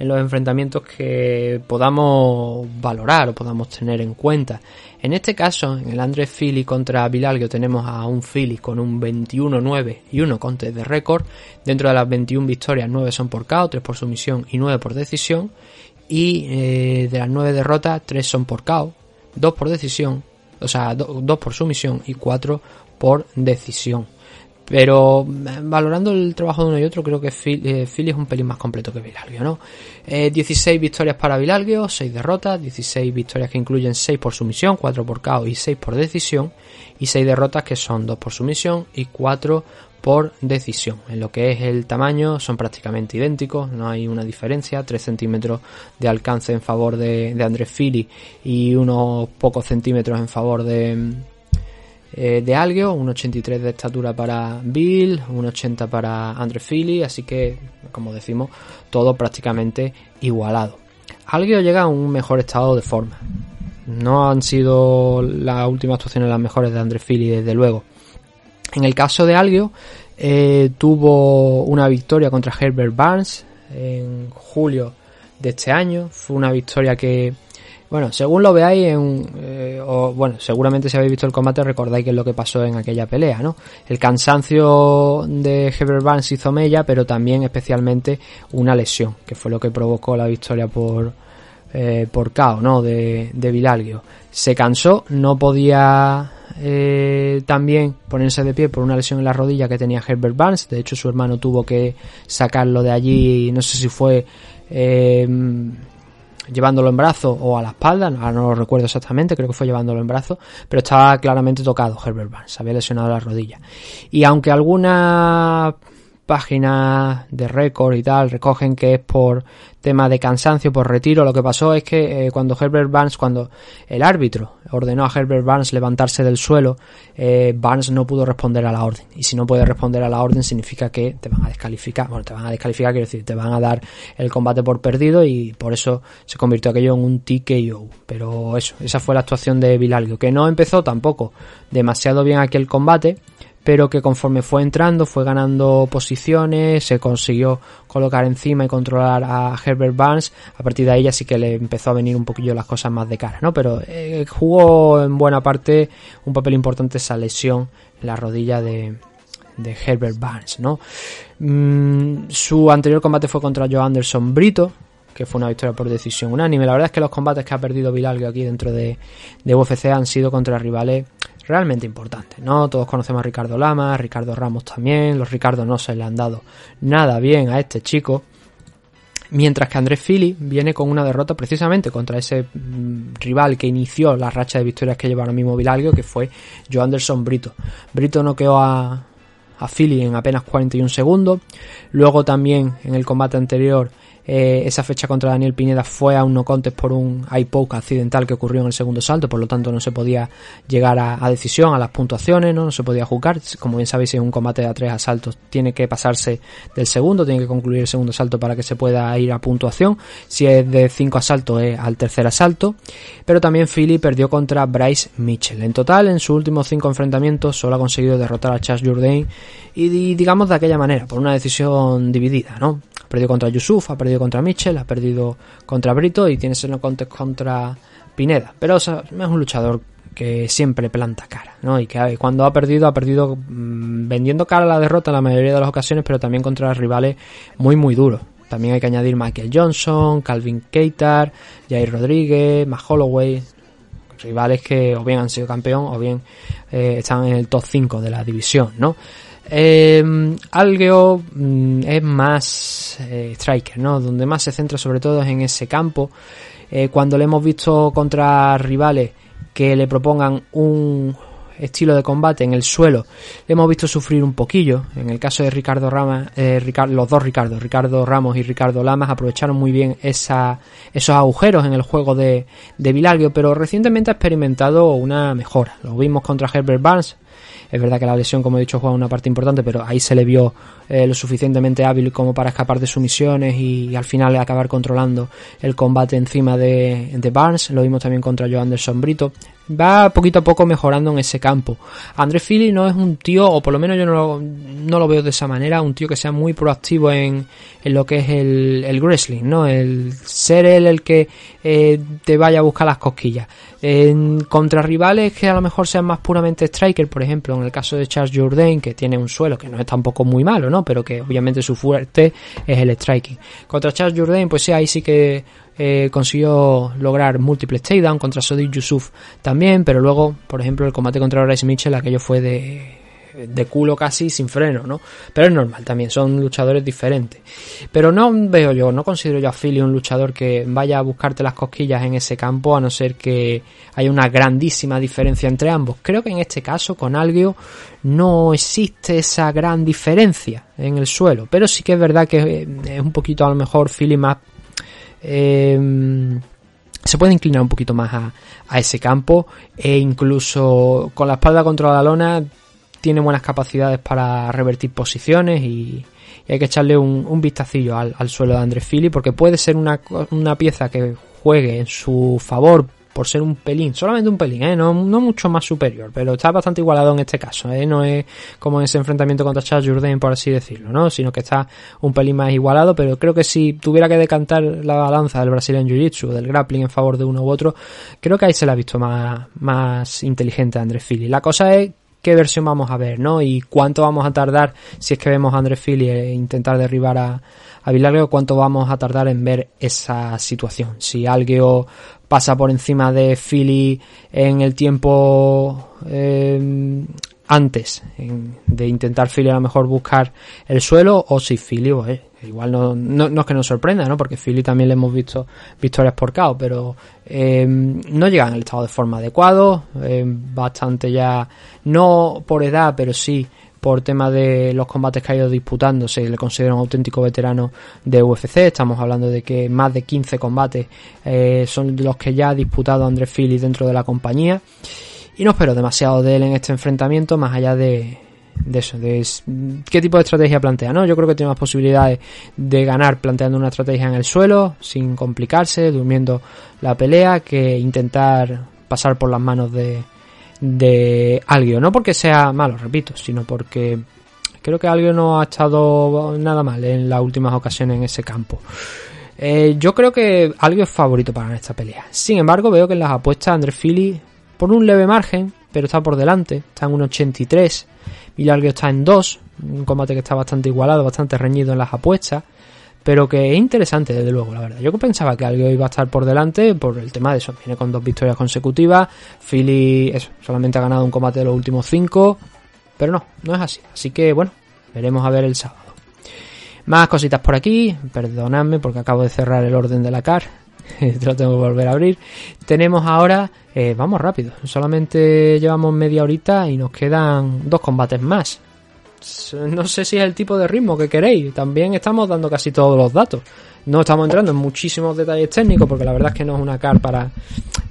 en los enfrentamientos que podamos valorar o podamos tener en cuenta. En este caso, en el Andrés Philly contra Vilalgio tenemos a un Philly con un 21-9 y 1 contes de récord. Dentro de las 21 victorias, 9 son por KO, 3 por sumisión y 9 por decisión. Y eh, de las 9 derrotas, 3 son por KO, 2 por decisión, o sea, 2 por sumisión y 4 por decisión. Pero eh, valorando el trabajo de uno y otro, creo que Philly, eh, es un pelín más completo que Vilalgio, ¿no? 16 eh, victorias para Vilalgio, 6 derrotas, 16 victorias que incluyen 6 por sumisión, 4 por KO y 6 por decisión, y 6 derrotas que son 2 por sumisión y 4 por decisión. En lo que es el tamaño son prácticamente idénticos, no hay una diferencia, 3 centímetros de alcance en favor de, Andrés Philly y unos pocos centímetros en favor de, eh, de Algeo, un 83 de estatura para Bill, un 80 para Andre Philly, así que, como decimos, todo prácticamente igualado. Algeo llega a un mejor estado de forma. No han sido las últimas actuaciones las mejores de Andre Philly, desde luego. En el caso de Algeo, eh, tuvo una victoria contra Herbert Barnes en julio de este año. Fue una victoria que bueno, según lo veáis, en, eh, bueno, seguramente si habéis visto el combate recordáis qué es lo que pasó en aquella pelea, ¿no? El cansancio de Heber Barnes hizo mella, pero también especialmente una lesión, que fue lo que provocó la victoria por, eh, por KO, ¿no? De, de Vilalgio. Se cansó, no podía eh, también ponerse de pie por una lesión en la rodilla que tenía Herbert Barnes. De hecho, su hermano tuvo que sacarlo de allí. No sé si fue eh, llevándolo en brazo o a la espalda, no lo recuerdo exactamente, creo que fue llevándolo en brazo, pero estaba claramente tocado Herbert Barnes, había lesionado la rodilla. Y aunque alguna páginas de récord y tal recogen que es por tema de cansancio, por retiro. Lo que pasó es que eh, cuando Herbert Barnes, cuando el árbitro ordenó a Herbert Barnes levantarse del suelo, eh, Barnes no pudo responder a la orden. Y si no puede responder a la orden significa que te van a descalificar. Bueno, te van a descalificar, quiero decir, te van a dar el combate por perdido y por eso se convirtió aquello en un TKO. Pero eso, esa fue la actuación de Vilalgio, que no empezó tampoco demasiado bien aquel combate pero que conforme fue entrando fue ganando posiciones, se consiguió colocar encima y controlar a Herbert Barnes, a partir de ahí ya sí que le empezó a venir un poquillo las cosas más de cara, ¿no? Pero eh, jugó en buena parte un papel importante esa lesión en la rodilla de, de Herbert Barnes, ¿no? Mm, su anterior combate fue contra Joe Anderson Brito, que fue una victoria por decisión unánime. La verdad es que los combates que ha perdido Vilalgo aquí dentro de, de UFC han sido contra rivales realmente importante, ¿no? Todos conocemos a Ricardo Lama, Ricardo Ramos también, los Ricardo no se le han dado nada bien a este chico. Mientras que Andrés Fili viene con una derrota precisamente contra ese mm, rival que inició la racha de victorias que lleva ahora mismo Vilalgo, que fue Joe Anderson Brito. Brito noqueó a, a Philly en apenas 41 segundos. Luego también en el combate anterior eh, esa fecha contra Daniel Pineda fue a un no contest por un poke accidental que ocurrió en el segundo salto, por lo tanto no se podía llegar a, decisión, a las puntuaciones, ¿no? se podía jugar. Como bien sabéis, en un combate de a tres asaltos tiene que pasarse del segundo, tiene que concluir el segundo asalto para que se pueda ir a puntuación. Si es de cinco asaltos, es al tercer asalto. Pero también Philly perdió contra Bryce Mitchell. En total, en sus últimos cinco enfrentamientos, solo ha conseguido derrotar a Charles Jourdain y, digamos de aquella manera, por una decisión dividida, ¿no? Ha perdido contra Yusuf, ha perdido contra Mitchell, ha perdido contra Brito y tiene ese contest contra Pineda. Pero es un luchador que siempre planta cara, ¿no? Y que cuando ha perdido, ha perdido mm, vendiendo cara a la derrota en la mayoría de las ocasiones, pero también contra rivales muy, muy duros. También hay que añadir Michael Johnson, Calvin Keitar, Jair Rodríguez, Matt Holloway, rivales que o bien han sido campeón o bien eh, están en el top 5 de la división, ¿no? Eh, Algeo mm, es más eh, striker, ¿no? Donde más se centra sobre todo es en ese campo. Eh, cuando le hemos visto contra rivales que le propongan un estilo de combate en el suelo, le hemos visto sufrir un poquillo. En el caso de Ricardo Ramos, eh, los dos Ricardo, Ricardo Ramos y Ricardo Lamas, aprovecharon muy bien esos agujeros en el juego de, de pero recientemente ha experimentado una mejora. Lo vimos contra Herbert Barnes, es verdad que la lesión, como he dicho, juega una parte importante, pero ahí se le vio eh, lo suficientemente hábil como para escapar de sus misiones y, al final acabar controlando el combate encima de, de Barnes. Lo vimos también contra Joe Anderson Brito va poquito a poco mejorando en ese campo. André Philly no es un tío, o por lo menos yo no lo, no lo veo de esa manera, un tío que sea muy proactivo en, en lo que es el, el wrestling, ¿no? El ser él el que eh, te vaya a buscar las cosquillas. En, contra rivales que a lo mejor sean más puramente striker, por ejemplo, en el caso de Charles Jourdain, que tiene un suelo que no es tampoco muy malo, ¿no? Pero que obviamente su fuerte es el striking. Contra Charles Jourdain, pues sí, ahí sí que eh, consiguió lograr múltiples takedown contra Sodiq Yusuf también, pero luego, por ejemplo, el combate contra Bryce Mitchell, aquello fue de, de culo casi sin freno, ¿no? Pero es normal también, son luchadores diferentes. Pero no veo yo, no considero yo a Philly un luchador que vaya a buscarte las cosquillas en ese campo, a no ser que haya una grandísima diferencia entre ambos. Creo que en este caso, con Algio, no existe esa gran diferencia en el suelo, pero sí que es verdad que es un poquito a lo mejor Philly más Em, se puede inclinar un poquito más a, ese campo e incluso con la espalda contra la lona tiene buenas capacidades para revertir posiciones y, hay que echarle un, vistacillo al, suelo de Andrés Fili porque puede ser una, una pieza que juegue en su favor por ser un pelín, solamente un pelín, ¿eh? no, no mucho más superior, pero está bastante igualado en este caso, ¿eh? no es como en ese enfrentamiento contra Charles Jourdain, por así decirlo, ¿no? sino que está un pelín más igualado, pero creo que si tuviera que decantar la balanza del Brazilian Jiu-Jitsu, del grappling en favor de uno u otro, creo que ahí se la ha visto más, más inteligente Andrés Fili. La cosa es qué versión vamos a ver, ¿no? Y cuánto vamos a tardar si es que vemos a Andrés Fili e intentar derribar a, a cuánto vamos a tardar en ver esa situación. Si alguien pasa por encima de Philly en el tiempo eh, antes de intentar Philly a lo mejor buscar el suelo o si Philly pues, igual no, no, es que nos sorprenda ¿no? porque Philly también le hemos visto victorias por KO pero eh, no llega en el estado de forma adecuado eh, bastante ya no por edad pero sí por tema de los combates que ha ido disputando, se le considera un auténtico veterano de UFC. Estamos hablando de que más de 15 combates eh, son los que ya ha disputado André Philly dentro de la compañía. Y no espero demasiado de él en este enfrentamiento, más allá de, eso, de qué tipo de estrategia plantea, ¿no? Yo creo que tiene más posibilidades de ganar planteando una estrategia en el suelo, sin complicarse, durmiendo la pelea, que intentar pasar por las manos de, de. No porque sea malo, repito, sino porque creo que alguien no ha estado nada mal en las últimas ocasiones en ese campo. Eh, yo creo que alguien es favorito para esta pelea. Sin embargo, veo que en las apuestas André Philly, por un leve margen, pero está por delante, está en un 83. Alguien está en 2, un combate que está bastante igualado, bastante reñido en las apuestas pero que es interesante desde luego, la verdad. Yo pensaba que algo iba a estar por delante por el tema de eso. Viene con dos victorias consecutivas. Philly solamente ha ganado un combate de los últimos cinco, pero no, no es así. Así que bueno, veremos a ver el sábado. Más cositas por aquí, perdonadme porque acabo de cerrar el orden de la CAR, [laughs] lo tengo que volver a abrir. Tenemos ahora, eh, vamos rápido, solamente llevamos media horita y nos quedan dos combates más. No sé si es el tipo de ritmo que queréis, también estamos dando casi todos los datos. No estamos entrando en muchísimos detalles técnicos porque la verdad es que no es una CAR para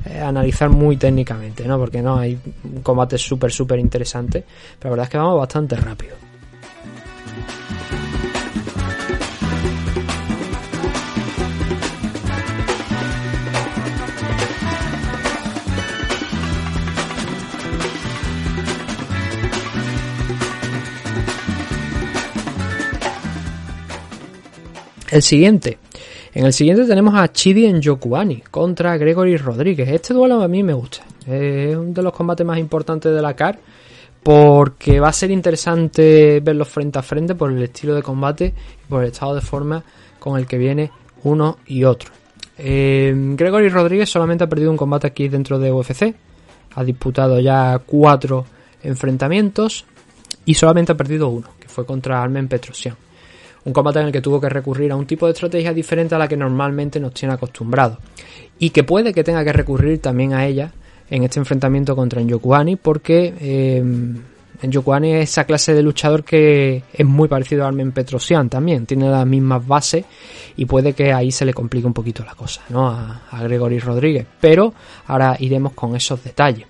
eh, analizar muy técnicamente, ¿no? Porque no hay un combate súper, súper interesante. Pero la verdad es que vamos bastante rápido. El siguiente. En el siguiente tenemos a Chidi en Yokuani contra Gregory Rodríguez. Este duelo a mí me gusta. Es uno de los combates más importantes de la CAR porque va a ser interesante verlos frente a frente por el estilo de combate y por el estado de forma con el que viene uno y otro. Eh, Gregory Rodríguez solamente ha perdido un combate aquí dentro de UFC. Ha disputado ya cuatro enfrentamientos y solamente ha perdido uno, que fue contra Armen Petrosian un combate en el que tuvo que recurrir a un tipo de estrategia diferente a la que normalmente nos tiene acostumbrados. Y que puede que tenga que recurrir también a ella en este enfrentamiento contra Njokuani, porque eh, Njokuani es esa clase de luchador que es muy parecido a Armen Petrosian también, tiene las mismas bases y puede que ahí se le complique un poquito la cosa ¿no? a, a Gregory Rodríguez. Pero ahora iremos con esos detalles.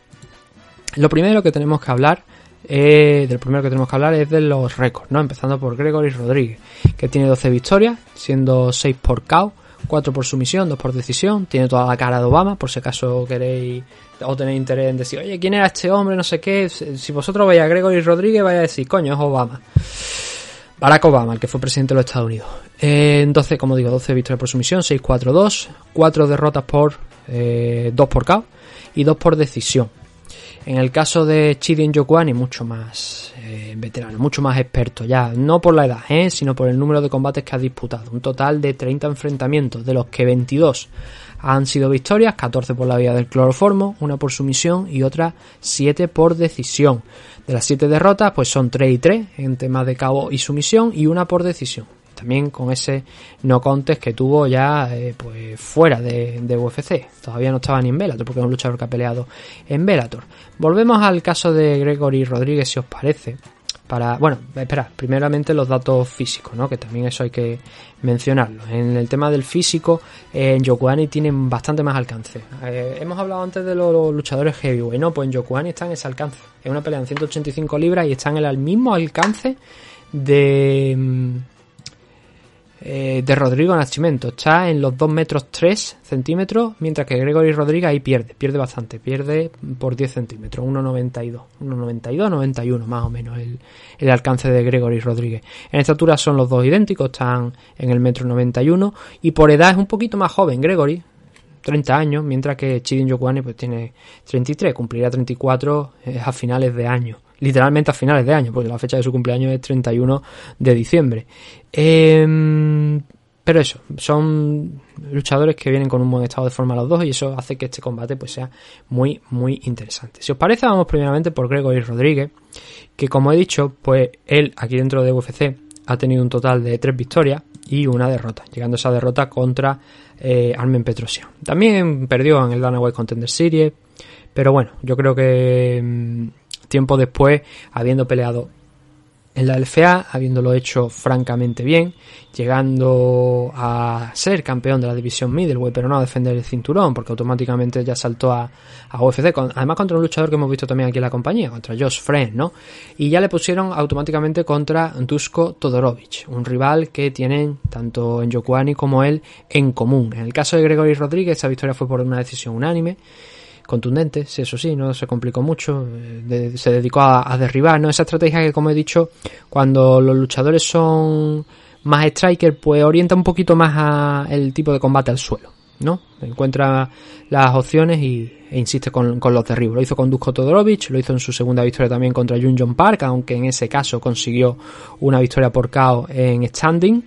Lo primero que tenemos que hablar eh, del primero que tenemos que hablar es de los récords, ¿no? Empezando por Gregory Rodríguez, que tiene 12 victorias, siendo 6 por KO, 4 por sumisión, 2 por decisión, tiene toda la cara de Obama, por si acaso queréis o tenéis interés en decir, oye, ¿quién era este hombre? No sé qué. Si vosotros veis a Gregory Rodríguez, vais a decir, coño, es Obama. Barack Obama, el que fue presidente de los Estados Unidos. Entonces, como digo, 12 victorias por sumisión, 6-4-2, 4 derrotas por eh, 2 por KO y 2 por decisión. En el caso de Chidin Yokuani, mucho más eh, veterano, mucho más experto ya, no por la edad, eh, sino por el número de combates que ha disputado. Un total de 30 enfrentamientos, de los que 22 han sido victorias, 14 por la vía del cloroformo, una por sumisión y otra 7 por decisión. De las 7 derrotas, pues son 3 y 3 en temas de cabo y sumisión y una por decisión también con ese no contest que tuvo ya eh, pues fuera de, UFC. Todavía no estaba ni en Bellator porque es un luchador que ha peleado en Bellator. Volvemos al caso de Gregory Rodríguez si os parece. Para, bueno, espera, primeramente los datos físicos, ¿no? Que también eso hay que mencionarlo. En el tema del físico, en Yokuani tienen bastante más alcance. Eh, hemos hablado antes de los luchadores heavyweight, ¿no? Pues en Yokuani está en ese alcance. Es una pelea en 185 libras y están en el mismo alcance de mm, eh, de Rodrigo Nascimento. Está en los 2 metros 3 centímetros, mientras que Gregory Rodríguez ahí pierde, pierde bastante, pierde por 10 centímetros, 1,92, 1,92, 91 más o menos el, el, alcance de Gregory Rodríguez. En estatura son los dos idénticos, están en el metro 91 y por edad es un poquito más joven Gregory, 30 años, mientras que Chidin Yokuani pues tiene 33, cumplirá 34 eh, a finales de año literalmente a finales de año, porque la fecha de su cumpleaños es 31 de diciembre. Em, pero eso, son luchadores que vienen con un buen estado de forma los dos y eso hace que este combate pues sea muy muy interesante. Si os parece, vamos primeramente por Gregory Rodríguez, que como he dicho, pues él aquí dentro de UFC ha tenido un total de tres victorias y una derrota, llegando a esa derrota contra eh, Armen Petrosian. También perdió en el Dana White Contender Series, pero bueno, yo creo que mm, tiempo después, habiendo peleado en la LFA, habiéndolo hecho francamente bien, llegando a ser campeón de la división middleweight, pero no a defender el cinturón, porque automáticamente ya saltó a, UFC, además contra un luchador que hemos visto también aquí en la compañía, contra Josh Friend, ¿no? Y ya le pusieron automáticamente contra Dusko Todorovic, un rival que tienen tanto en Yokuani como él en común. En el caso de Gregory Rodríguez, esa victoria fue por una decisión unánime contundentes, eso sí, no se complicó mucho, eh, se dedicó a, derribar, ¿no? Esa estrategia que, como he dicho, cuando los luchadores son más striker, pues orienta un poquito más a el tipo de combate al suelo, ¿no? Encuentra las opciones y, e insiste con, los derribos. Lo hizo con Dusko Todorovic, lo hizo en su segunda victoria también contra Jun John Park, aunque en ese caso consiguió una victoria por KO en standing.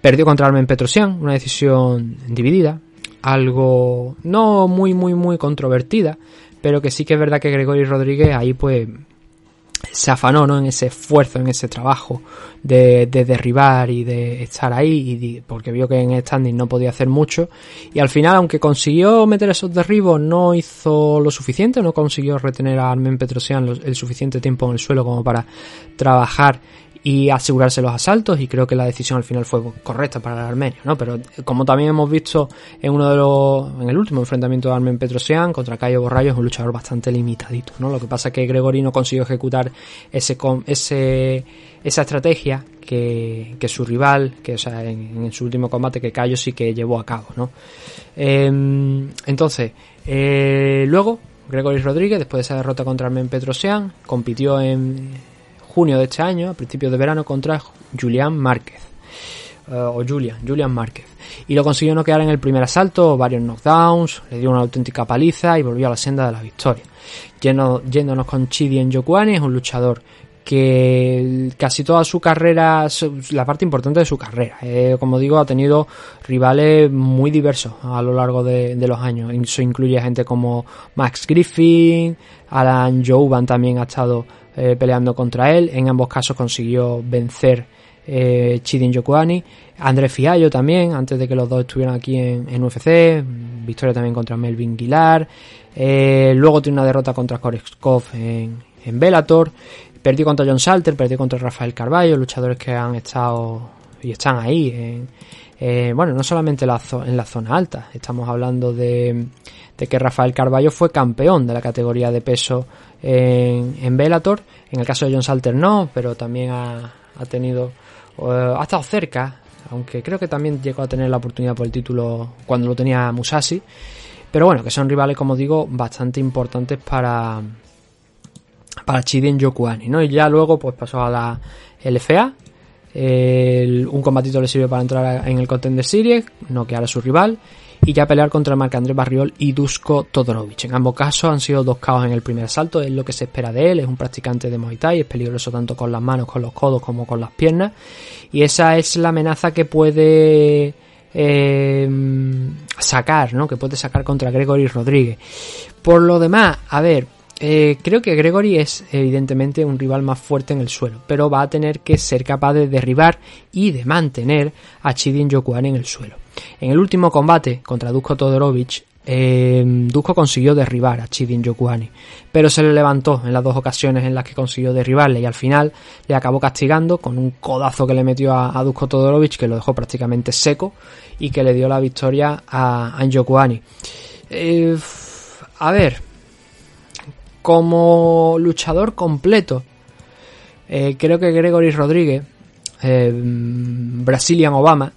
Perdió contra Armen Petrosian, una decisión dividida algo no muy muy muy controvertida, pero que sí que es verdad que Gregory Rodríguez ahí pues se afanó ¿no? en ese esfuerzo, en ese trabajo de, de derribar y de estar ahí, y porque vio que en standing no podía hacer mucho. Y al final, aunque consiguió meter esos derribos, no hizo lo suficiente, no consiguió retener a Armen Petrosian el suficiente tiempo en el suelo como para trabajar y asegurarse los asaltos y creo que la decisión al final fue correcta para el armenio, ¿no? Pero eh, como también hemos visto en uno de los en el último enfrentamiento de Armen Petrosian contra Cayo Borrayo es un luchador bastante limitadito, ¿no? Lo que pasa es que Gregory no consiguió ejecutar ese ese esa estrategia que, que su rival, que o sea, en, su último combate que Cayo sí que llevó a cabo, ¿no? Em, entonces, eh, luego Gregory Rodríguez, después de esa derrota contra Armen Petrosian, compitió en junio de este año, a principios de verano, contra Julián Márquez. Eh, o Julian, Julian Márquez. Y lo consiguió noquear en el primer asalto, varios knockdowns, le dio una auténtica paliza y volvió a la senda de la victoria. Yendo- yéndonos con Chidi Njokuani, es un luchador que casi toda su carrera, la parte importante de su carrera, eh, como digo, ha tenido rivales muy diversos a lo largo de, los años. Eso incluye gente como Max Griffin, Alan Jouban también ha estado eh, peleando contra él. En ambos casos consiguió vencer eh, Chidin Yokuani. André Fiallo también, antes de que los dos estuvieran aquí en, en UFC. Victoria también contra Melvin Guilar. Eh, luego tiene una derrota contra Koreskov en, en Bellator. Perdió contra John Salter, perdió contra Rafael Carballo, luchadores que han estado y están ahí. en- eh, bueno, no solamente la en la zona alta, estamos hablando de, de que Rafael Carballo fue campeón de la categoría de peso en, en Bellator. En el caso de John Salter no, pero también ha, tenido, ha estado cerca, aunque creo que también llegó a tener la oportunidad por el título cuando lo tenía Musashi. Pero bueno, que son rivales, como digo, bastante importantes para, para Chiden Yokuani, ¿no? Y ya luego pues pasó a la LFA. El- un combatito le sirvió para entrar en el Contender Series, noquear a su rival y ya pelear contra Marc-André Barriol y Dusko Todorovic. En ambos casos han sido dos caos en el primer asalto, es lo que se espera de él, es un practicante de Muay Thai, es peligroso tanto con las manos, con los codos como con las piernas y esa es la amenaza que puede eh, sacar, ¿no? Que puede sacar contra Gregory Rodríguez. Por lo demás, a ver, eh, creo que Gregory es evidentemente un rival más fuerte en el suelo, pero va a tener que ser capaz de derribar y de mantener a Chidin Yokuan en el suelo. En el último combate contra Dusko Todorovic, eh, Dusko consiguió derribar a Chidin Yokuani, pero se le levantó en las dos ocasiones en las que consiguió derribarle y al final le acabó castigando con un codazo que le metió a, Dusko Todorovic que lo dejó prácticamente seco y que le dio la victoria a, a. Eh, a ver, como luchador completo, eh, creo que Gregory Rodríguez, eh, Brazilian Obama,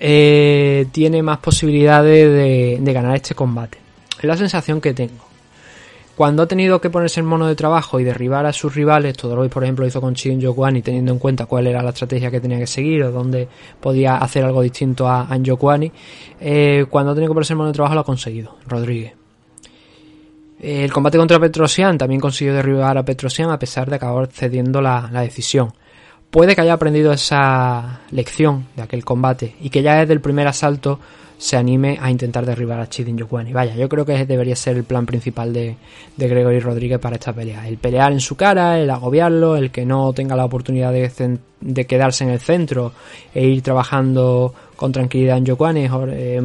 eh, tiene más posibilidades de, ganar este combate. Es la sensación que tengo. Cuando ha tenido que ponerse en mono de trabajo y derribar a sus rivales, Todorovic por ejemplo lo hizo con Chidin Yokuani teniendo en cuenta cuál era la estrategia que tenía que seguir o dónde podía hacer algo distinto a, a eh, cuando ha tenido que ponerse en mono de trabajo lo ha conseguido, Rodríguez. El combate contra Petrosian también consiguió derribar a Petrosian a pesar de acabar cediendo la decisión. Puede que haya aprendido esa lección de aquel combate y que ya desde el primer asalto se anime a intentar derribar a Chidin Yokuani. Vaya, yo creo que ese debería ser el plan principal de, de Gregory Rodríguez para esta pelea. El pelear en su cara, el agobiarlo, el que no tenga la oportunidad de, de quedarse en el centro e ir trabajando con tranquilidad en Yokuani. Es eh,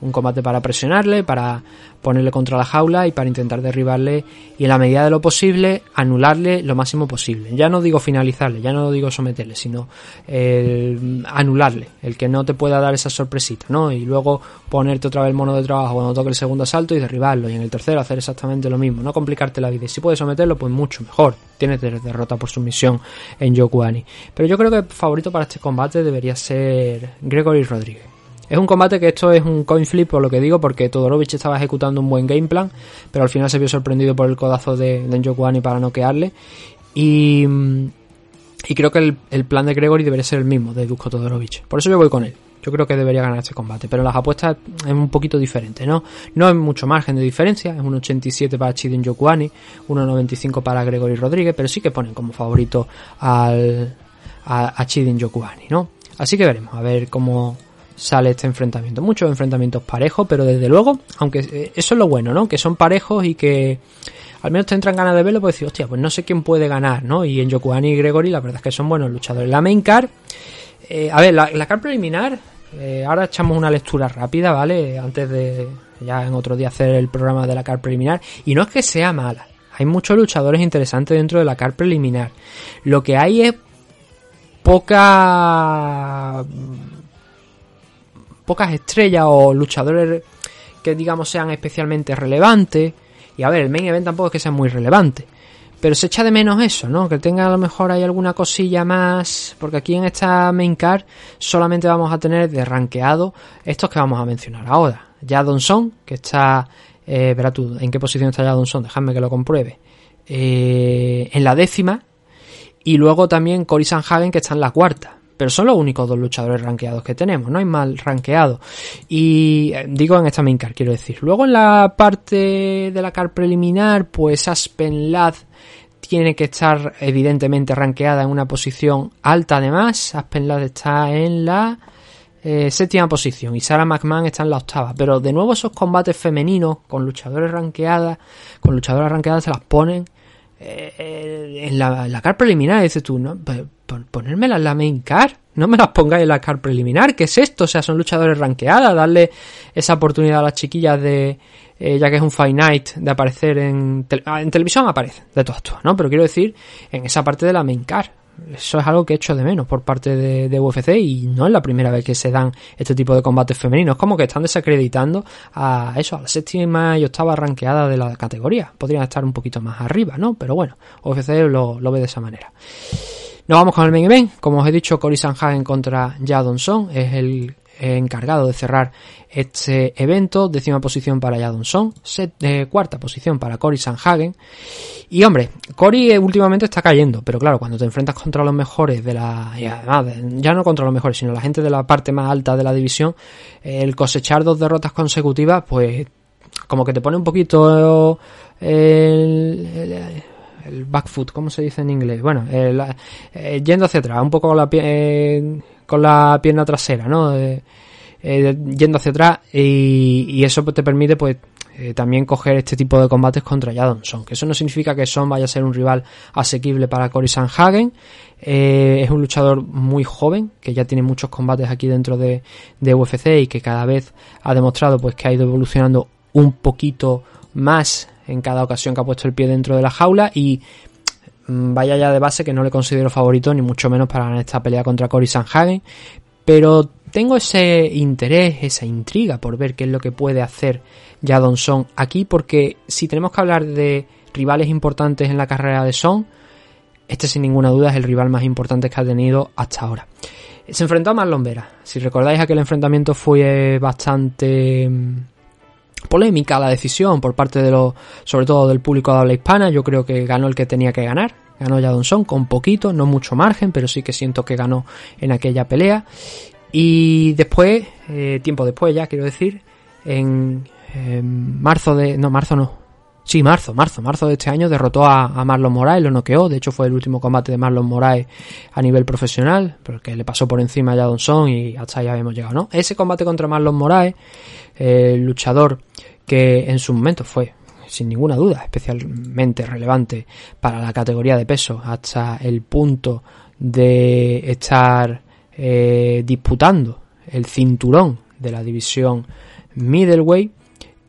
un combate para presionarle, para ponerle contra la jaula y para intentar derribarle y en la medida de lo posible anularle lo máximo posible. Ya no digo finalizarle, ya no digo someterle, sino el anularle, el que no te pueda dar esa sorpresita, ¿no? Y luego ponerte otra vez el mono de trabajo cuando toque el segundo asalto y derribarlo y en el tercero hacer exactamente lo mismo, no complicarte la vida. Y si puedes someterlo, pues mucho mejor. Tienes derrota por sumisión en Yokuani. Pero yo creo que el favorito para este combate debería ser Gregory Rodríguez. Es un combate que esto es un coin flip por lo que digo, porque Todorovic estaba ejecutando un buen game plan, pero al final se vio sorprendido por el codazo de, de para noquearle. Y, y creo que el, el, plan de Gregory debería ser el mismo, de Dusko Todorovic. Por eso yo voy con él. Yo creo que debería ganar este combate, pero las apuestas es un poquito diferente, ¿no? No hay mucho margen de diferencia, es un 87 para Chidin Yokuani, 1.95 para Gregory Rodríguez, pero sí que ponen como favorito al, a, a Chidin Yokuani, ¿no? Así que veremos, a ver cómo, sale este enfrentamiento. Muchos enfrentamientos parejos, pero desde luego, aunque eh, eso es lo bueno, ¿no? Que son parejos y que al menos te entran ganas de verlo, pues decir, hostia, pues no sé quién puede ganar, ¿no? Y en Yokuani y Gregory, la verdad es que son buenos luchadores. La main card, eh, a ver, la, la card preliminar, eh, ahora echamos una lectura rápida, ¿vale? Antes de ya en otro día hacer el programa de la card preliminar. Y no es que sea mala, hay muchos luchadores interesantes dentro de la card preliminar. Lo que hay es poca pocas estrellas o luchadores que digamos sean especialmente relevantes. Y a ver, el main event tampoco es que sea muy relevante. Pero se echa de menos eso, ¿no? Que tenga a lo mejor hay alguna cosilla más. Porque aquí en esta main card solamente vamos a tener de rankeado estos que vamos a mencionar ahora. Jadonson, que está. Eh, verá tú, ¿en qué posición está Jadonson? Dejadme que lo compruebe. Eh, en la décima. Y luego también Cory Sanhagen, que está en la cuarta pero son los únicos dos luchadores rankeados que tenemos, no hay mal rankeado. Y eh, digo en esta main card, quiero decir. Luego en la parte de la card preliminar, pues Aspen Ladd tiene que estar evidentemente rankeada en una posición alta además. Aspen Ladd está en la eh, séptima posición y Sarah McMahon está en la octava. Pero de nuevo esos combates femeninos con luchadores rankeadas, con luchadoras rankeadas se las ponen eh, en la, la card preliminar. Dices tú, ¿no? Pues, ponérmela en la main card. No me las pongáis en la card preliminar. ¿Qué es esto? O sea, son luchadores ranqueadas. Darle esa oportunidad a las chiquillas de, eh, ya que es un Fight Night, de aparecer en, ah, en televisión aparece, de todas todas, ¿no? Pero quiero decir, en esa parte de la main card. Eso es algo que he hecho de menos por parte de, UFC y no es la primera vez que se dan este tipo de combates femeninos. Como que están desacreditando a eso, a la séptima y octava ranqueada de la categoría. Podrían estar un poquito más arriba, ¿no? Pero bueno, UFC lo, lo ve de esa manera. Nos vamos con el main event. Como os he dicho, Cory Sanhagen contra Jadonson es el encargado de cerrar este evento. Décima posición para Jadonson, eh, cuarta posición para Cory Sanhagen. Y hombre, Cory últimamente está cayendo, pero claro, cuando te enfrentas contra los mejores de la. Y además, ya no contra los mejores, sino la gente de la parte más alta de la división, el cosechar dos derrotas consecutivas, pues como que te pone un poquito el, el, el back foot, ¿cómo se dice en inglés? Bueno, eh, eh, yendo hacia atrás, un poco la, eh, con la pierna trasera, ¿no? Eh, yendo hacia atrás y, eso te permite pues también coger este tipo de combates contra Jadonson, que eso no significa que Son vaya a ser un rival asequible para Cory Sanhagen, es un luchador muy joven, que ya tiene muchos combates aquí dentro de, de UFC y que cada vez ha demostrado pues que ha ido evolucionando un poquito más en cada ocasión que ha puesto el pie dentro de la jaula y vaya ya de base que no le considero favorito ni mucho menos para esta pelea contra Cory Sanhagen, pero tengo ese interés, esa intriga por ver qué es lo que puede hacer Jadon Son aquí porque si tenemos que hablar de rivales importantes en la carrera de Son, este sin ninguna duda es el rival más importante que ha tenido hasta ahora. Se enfrentó a Marlon Vera. Si recordáis aquel enfrentamiento fue bastante mm, polémica la decisión por parte de los, sobre todo del público de habla hispana. Yo creo que ganó el que tenía que ganar. Ganó Jadonson con poquito, no mucho margen, pero sí que siento que ganó en aquella pelea. Y después, eh, tiempo después ya, quiero decir, en, en, marzo de... No, marzo no. Sí, marzo, marzo, marzo de este año derrotó a, a, Marlon Moraes, lo noqueó. De hecho, fue el último combate de Marlon Moraes a nivel profesional, porque le pasó por encima a Jadonson y hasta ahí habíamos llegado, ¿no? Ese combate contra Marlon Moraes, eh, luchador que en su momento fue sin ninguna duda especialmente relevante para la categoría de peso hasta el punto de estar eh, disputando el cinturón de la división middleweight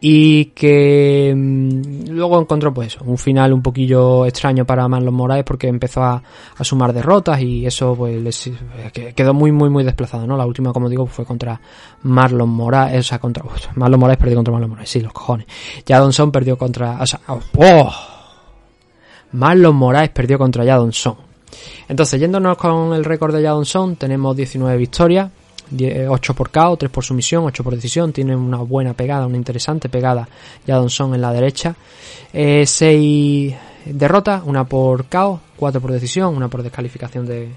y que mmm, luego encontró pues un final un poquillo extraño para Marlon Moraes porque empezó a, a sumar derrotas y eso pues les, quedó muy muy muy desplazado no la última como digo fue contra Marlon Moraes o sea contra Marlon Moraes perdió contra Marlon Moraes sí los cojones. Jadonson perdió contra o sea oh, Marlon Moraes perdió contra Jadonson. Entonces yéndonos con el récord de Jadonson tenemos 19 victorias 8 por KO, 3 por sumisión, 8 por decisión. Tiene una buena pegada, una interesante pegada Jadonson en la derecha. Eh, 6 derrotas, una por KO, 4 por decisión, una por descalificación de,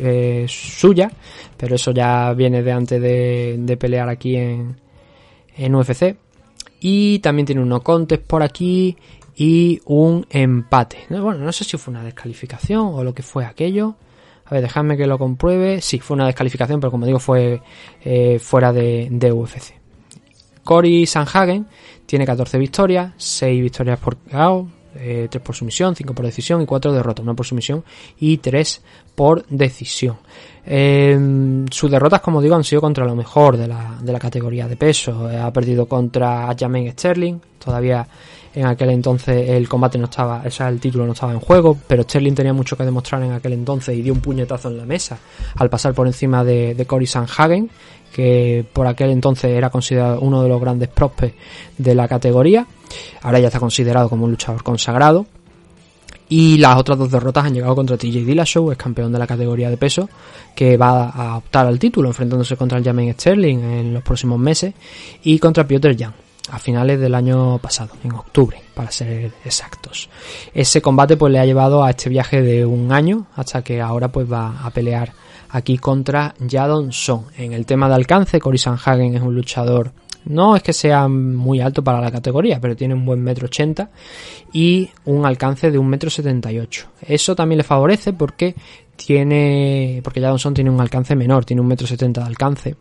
eh, suya. Pero eso ya viene de antes de, de pelear aquí en, en UFC. Y también tiene unos contes por aquí y un empate. Bueno, no sé si fue una descalificación o lo que fue aquello. A ver, dejadme que lo compruebe. Sí, fue una descalificación, pero como digo, fue eh, fuera de, de UFC. Cory Sanhagen tiene 14 victorias, 6 victorias por KO, eh, 3 por sumisión, 5 por decisión y 4 derrotas, 1 por sumisión y 3 por decisión. Eh, sus derrotas, como digo, han sido contra lo mejor de la, de la categoría de peso. Eh, ha perdido contra Jermaine Sterling, todavía en aquel entonces el combate no estaba, o sea, el título no estaba en juego, pero Sterling tenía mucho que demostrar en aquel entonces y dio un puñetazo en la mesa al pasar por encima de, de Cory Sanhagen, que por aquel entonces era considerado uno de los grandes prospects de la categoría. Ahora ya está considerado como un luchador consagrado. Y las otras dos derrotas han llegado contra TJ Dillashaw, es campeón de la categoría de peso, que va a optar al título enfrentándose contra el Jermaine Sterling en los próximos meses, y contra Piotr Jan a finales del año pasado, en octubre, para ser exactos. Ese combate pues le ha llevado a este viaje de un año, hasta que ahora pues va a pelear aquí contra Jadon Son. En el tema de alcance, Cory Sanhagen es un luchador no es que sea muy alto para la categoría, pero tiene un buen metro ochenta y un alcance de un metro setenta y ocho. Eso también le favorece porque tiene, porque Jadonson tiene un alcance menor, tiene un metro setenta de alcance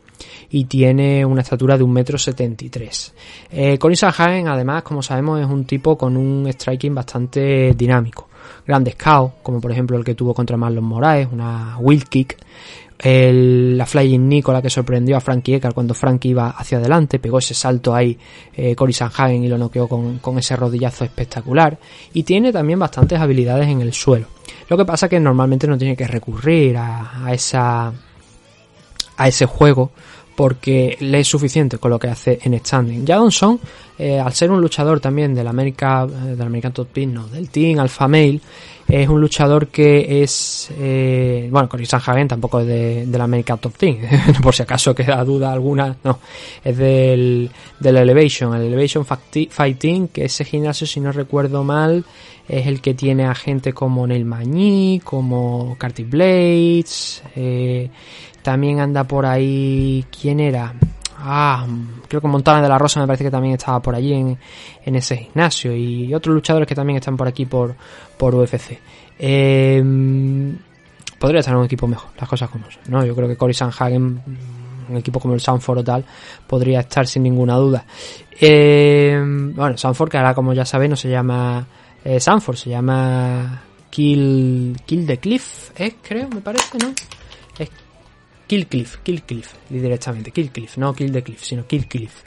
y tiene una estatura de un metro setenta y tres. Eh, Connie Sanhagen, además, como sabemos, es un tipo con un striking bastante dinámico. Grandes KO, como por ejemplo el que tuvo contra Marlon Moraes, una wild kick, el, la Flying Nicola que sorprendió a Frankie Ekar cuando Frankie iba hacia adelante, pegó ese salto ahí eh, Cory Sanhagen y lo noqueó con, con, ese rodillazo espectacular y tiene también bastantes habilidades en el suelo. Lo que pasa que normalmente no tiene que recurrir a esa a ese juego porque le es suficiente con lo que hace en standing. Jadonson, eh, al ser un luchador también del América, del American Top Team, no, del Team Alpha Male, es un luchador que es, eh, bueno, Cory Sanhagen tampoco es de, del American Top Team, [laughs] por si acaso queda duda alguna, no, es del, del Elevation, el Elevation Fighting, que ese gimnasio, si no recuerdo mal, es el que tiene a gente como Neil Magny, como Carty Blades, eh, también anda por ahí. ¿Quién era? Ah, creo que Montana de la Rosa me parece que también estaba por allí en, en ese gimnasio. Y otros luchadores que también están por aquí por, por UFC. Eh, podría estar en un equipo mejor, las cosas como son. ¿no? Yo creo que Cory Sanhagen, un equipo como el Sanford o tal, podría estar sin ninguna duda. Eh, bueno, Sanford, que ahora como ya sabéis no se llama eh, Sanford, se llama Kill, Kill the Cliff, ¿eh? creo, me parece, ¿no? Killcliff, Killcliff, directamente, Killcliff, no Kill the Cliff, sino Killcliff.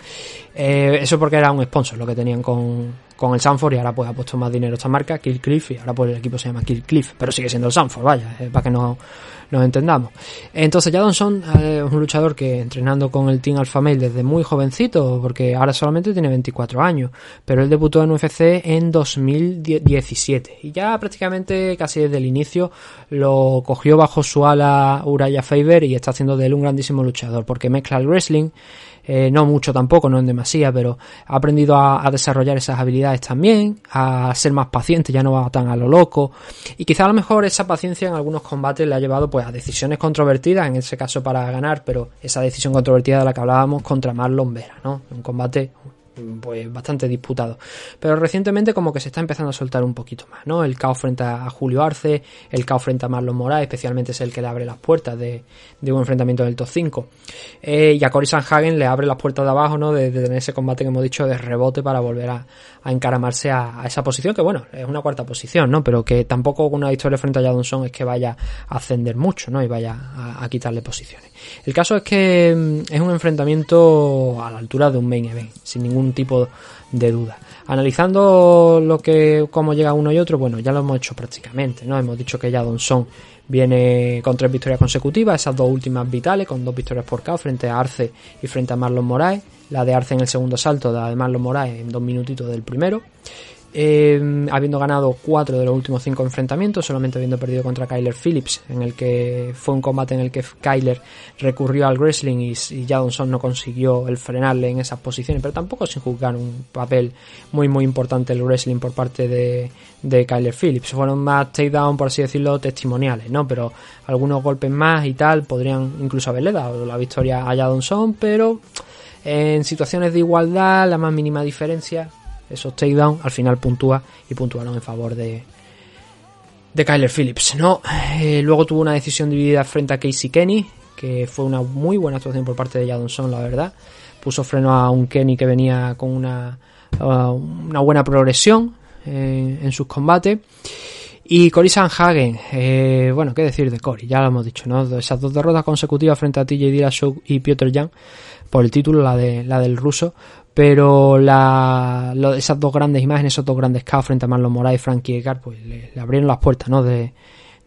Eh, eso porque era un sponsor lo que tenían con, con el Sanford y ahora pues ha puesto más dinero esta marca, Killcliff, y ahora pues el equipo se llama Killcliff, pero sigue siendo el Sanford, vaya, eh, para que no nos entendamos. Entonces Jadonson eh, es un luchador que entrenando con el Team Alpha Male desde muy jovencito, porque ahora solamente tiene 24 años, pero él debutó en UFC en 2017 y ya prácticamente casi desde el inicio lo cogió bajo su ala Uraya Faber y está haciendo de él un grandísimo luchador, porque mezcla el wrestling, eh, no mucho tampoco, no en demasía, pero ha aprendido a, desarrollar esas habilidades también, a ser más paciente, ya no va tan a lo loco, y quizá a lo mejor esa paciencia en algunos combates le ha llevado pues a decisiones controvertidas, en ese caso para ganar, pero esa decisión controvertida de la que hablábamos contra Marlon Vera, ¿no? Un combate pues bastante disputado. Pero recientemente como que se está empezando a soltar un poquito más, ¿no? El caos frente a Julio Arce, el caos frente a Marlon Moraes, especialmente es el que le abre las puertas de, de un enfrentamiento del top 5. Eh, y a Cory Sanhagen le abre las puertas de abajo, ¿no? De, de, tener ese combate que hemos dicho de rebote para volver a, a encaramarse a, esa posición, que bueno, es una cuarta posición, ¿no? Pero que tampoco una victoria frente a Jadonson es que vaya a ascender mucho, ¿no? Y vaya a, quitarle posiciones. El caso es que mm, es un enfrentamiento a la altura de un main event, sin ningún tipo de duda. Analizando lo que cómo llega uno y otro, bueno, ya lo hemos hecho prácticamente, ¿no? Hemos dicho que ya Son viene con tres victorias consecutivas, esas dos últimas vitales, con dos victorias por KO frente a Arce y frente a Marlon Moraes. La de Arce en el segundo salto, de Marlon Moraes en dos minutitos del primero. Eh, habiendo ganado cuatro de los últimos cinco enfrentamientos, solamente habiendo perdido contra Kyler Phillips, en el que fue un combate en el que Kyler recurrió al wrestling y, y no consiguió el frenarle en esas posiciones, pero tampoco sin juzgar un papel muy muy importante el wrestling por parte de, de Kyler Phillips. Fueron más takedown, por así decirlo, testimoniales, ¿no? Pero algunos golpes más y tal podrían incluso haberle dado la victoria a Jadonson, pero en situaciones de igualdad, la más mínima diferencia esos takedowns, al final puntúa y puntuaron en favor de, de Kyler Phillips, ¿no? Eh, luego tuvo una decisión dividida frente a Casey Kenny, que fue una muy buena actuación por parte de Jadonson, la verdad. Puso freno a un Kenny que venía con una, uh, una buena progresión eh, en sus combates. Y Cory Sanhagen, eh, bueno, qué decir de Cory, ya lo hemos dicho, ¿no? Esas dos derrotas consecutivas frente a TJ Dillashaw y Piotr Jan por el título, la, de, la del ruso, pero la, esas dos grandes imágenes, esos dos grandes caos frente a Marlon Moraes y Frankie Edgar, pues le, abrieron las puertas, ¿no? De,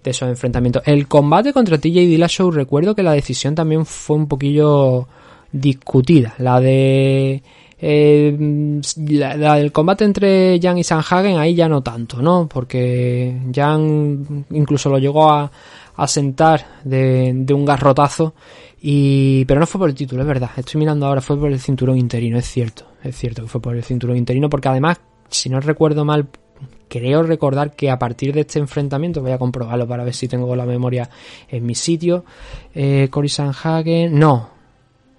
de esos enfrentamientos. El combate contra TJ Dillashaw, recuerdo que la decisión también fue un poquillo discutida, la de eh, la, la, combate entre Jan y Sanhagen ahí ya no tanto, ¿no? Porque Jan incluso lo llegó a, a sentar de, de, un garrotazo y pero no fue por el título, es verdad. Estoy mirando ahora, fue por el cinturón interino, es cierto, es cierto que fue por el cinturón interino porque además, si no recuerdo mal, creo recordar que a partir de este enfrentamiento, voy a comprobarlo para ver si tengo la memoria en mi sitio, eh, Cory Sanhagen, no,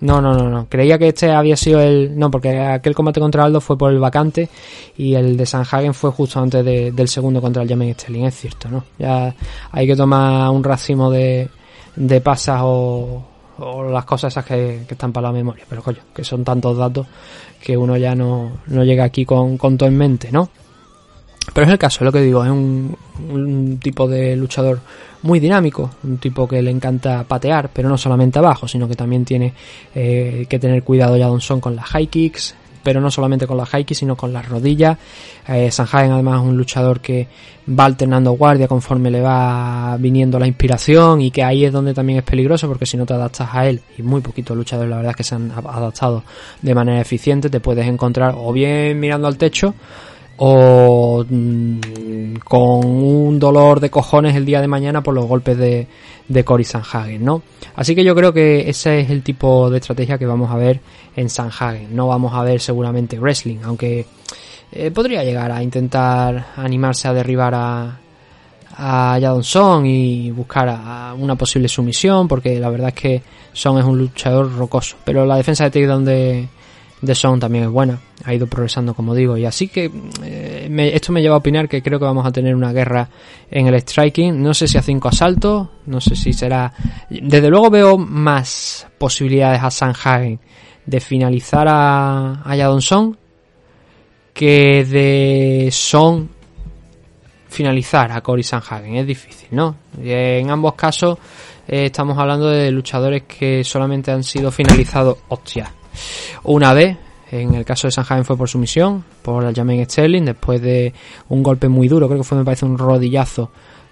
no, no, no, no. Creía que este había sido el. No, porque aquel combate contra Aldo fue por el vacante y el de Sanhagen fue justo antes de, del segundo contra el Jamin Sterling, es cierto, ¿no? Ya hay que tomar un racimo de, de pasas o, o las cosas esas que, que, están para la memoria, pero coño, que son tantos datos que uno ya no, no llega aquí con, con todo en mente, ¿no? Pero es el caso, es lo que digo, es un, un tipo de luchador muy dinámico, un tipo que le encanta patear, pero no solamente abajo, sino que también tiene eh, que tener cuidado ya Donson con las high kicks, pero no solamente con las kicks, sino con las rodillas. Eh, Sanhagen además es un luchador que va alternando guardia conforme le va viniendo la inspiración y que ahí es donde también es peligroso porque si no te adaptas a él, y muy poquitos luchadores la verdad es que se han adaptado de manera eficiente, te puedes encontrar o bien mirando al techo, o mmm, con un dolor de cojones el día de mañana por los golpes de, de Cory Sanhagen, ¿no? Así que yo creo que ese es el tipo de estrategia que vamos a ver en Sanhagen. No vamos a ver seguramente wrestling, aunque eh, podría llegar a intentar animarse a derribar a, a Jadon Son y buscar a una posible sumisión, porque la verdad es que Son es un luchador rocoso. Pero la defensa de takedown de de Son también es buena, ha ido progresando como digo, y así que eh, esto me lleva a opinar que creo que vamos a tener una guerra en el striking, no sé si a cinco asaltos, no sé si será, desde luego veo más posibilidades a Sanhagen de finalizar a, a Jadon Son que de Son finalizar a Cory Sanhagen, es difícil, ¿no? Y en ambos casos eh, estamos hablando de luchadores que solamente han sido finalizados, hostia, una vez. En el caso de Sanhagen fue por sumisión, por el Jermaine Sterling, después de un golpe muy duro, creo que fue, me parece, un rodillazo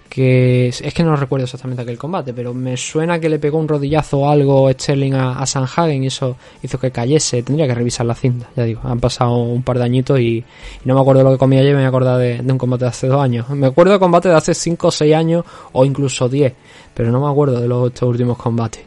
que es que no recuerdo exactamente aquel combate, pero me suena que le pegó un rodillazo o algo Sterling a, a Sanhagen y eso hizo que cayese. Tendría que revisar la cinta, ya digo, han pasado un par de añitos y, no me acuerdo lo que comía ayer, me acuerdo de, de, un combate de hace dos años. Me acuerdo de combate de hace 5 o 6 años o incluso 10, pero no me acuerdo de los estos últimos combates.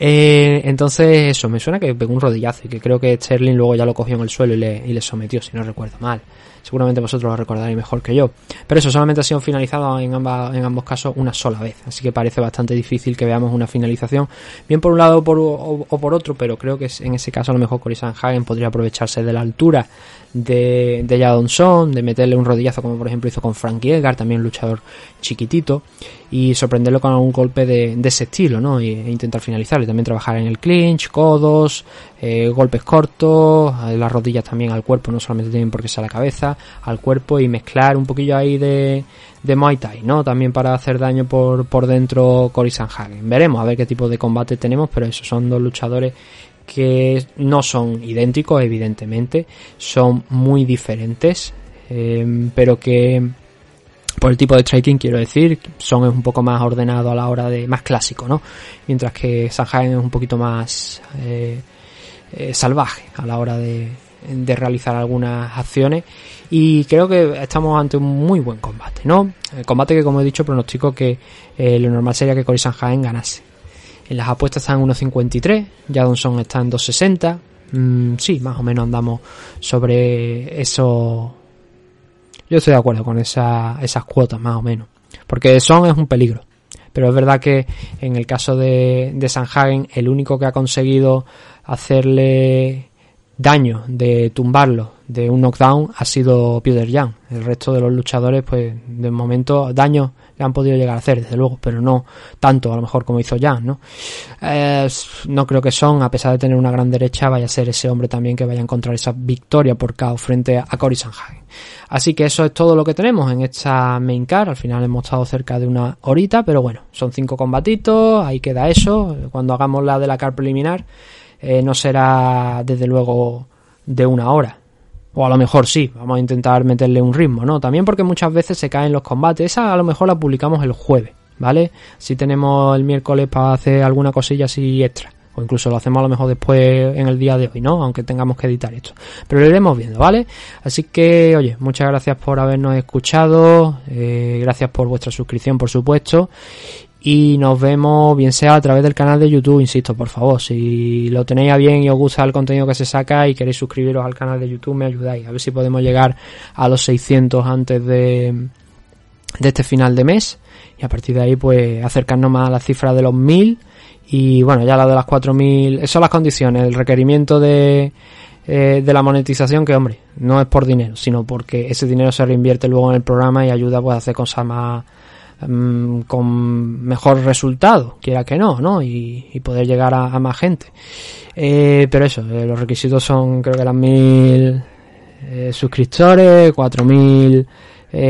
Eh, entonces, eso, me suena que pegó un rodillazo y que creo que Sterling luego ya lo cogió en el suelo y le, y le sometió, si no recuerdo mal seguramente vosotros lo recordaréis mejor que yo. Pero eso solamente ha sido finalizado en, ambas, en ambos casos una sola vez, así que parece bastante difícil que veamos una finalización, bien por un lado o por, o, por otro, pero creo que en ese caso a lo mejor Cory Sanhagen podría aprovecharse de la altura de, de Jadon Son, de meterle un rodillazo como por ejemplo hizo con Frankie Edgar, también un luchador chiquitito, y sorprenderlo con algún golpe de, de ese estilo, ¿no? E, intentar finalizarlo y también trabajar en el clinch, codos, eh, golpes cortos, las rodillas también al cuerpo, no solamente tienen por qué ser la cabeza, al cuerpo y mezclar un poquillo ahí de, de Muay Thai, ¿no? También para hacer daño por, por dentro Cory Sanhagen. Veremos a ver qué tipo de combate tenemos, pero esos son dos luchadores que no son idénticos, evidentemente, son muy diferentes, eh, pero que por el tipo de striking quiero decir, son un poco más ordenado a la hora de más clásico, ¿no? Mientras que Sanhagen es un poquito más eh, eh, salvaje a la hora de, realizar algunas acciones y creo que estamos ante un muy buen combate, ¿no? El combate que como he dicho pronostico que eh, lo normal sería que Cory Sanhagen ganase. En las apuestas están en 1.53, Jadonson está en 2.60. Mm, sí, más o menos andamos sobre eso. Yo estoy de acuerdo con esa, esas cuotas, más o menos. Porque Son es un peligro. Pero es verdad que en el caso de, de Sanhagen, el único que ha conseguido hacerle daño de tumbarlo de un knockdown ha sido Peter Young. El resto de los luchadores, pues de momento, daño han podido llegar a hacer, desde luego, pero no tanto a lo mejor como hizo Jan, ¿no? Eh, no creo que Son, a pesar de tener una gran derecha, vaya a ser ese hombre también que vaya a encontrar esa victoria por KO frente a Cory Sanhagen. Así que eso es todo lo que tenemos en esta main car. Al final hemos estado cerca de una horita, pero bueno, son cinco combatitos, ahí queda eso. Cuando hagamos la de la car preliminar, eh, no será desde luego de una hora. O a lo mejor sí, vamos a intentar meterle un ritmo, ¿no? También porque muchas veces se caen los combates. Esa a lo mejor la publicamos el jueves, ¿vale? Si tenemos el miércoles para hacer alguna cosilla así extra. O incluso lo hacemos a lo mejor después en el día de hoy, ¿no? Aunque tengamos que editar esto. Pero lo iremos viendo, ¿vale? Así que, oye, muchas gracias por habernos escuchado. Eh, gracias por vuestra suscripción, por supuesto y nos vemos bien sea a través del canal de YouTube, insisto, por favor, si lo tenéis a bien y os gusta el contenido que se saca y queréis suscribiros al canal de YouTube, me ayudáis, a ver si podemos llegar a los 600 antes de, de este final de mes y a partir de ahí pues acercarnos más a la cifra de los 1000 y bueno, ya la de las 4000, esas son las condiciones, el requerimiento de eh, de la monetización que hombre, no es por dinero, sino porque ese dinero se reinvierte luego en el programa y ayuda pues a hacer cosas más Mm, con mejor resultado, quiera que no, ¿no? Y, poder llegar a, más gente. Eh, pero eso, eh, los requisitos son creo que las mil eh, suscriptores, cuatro mil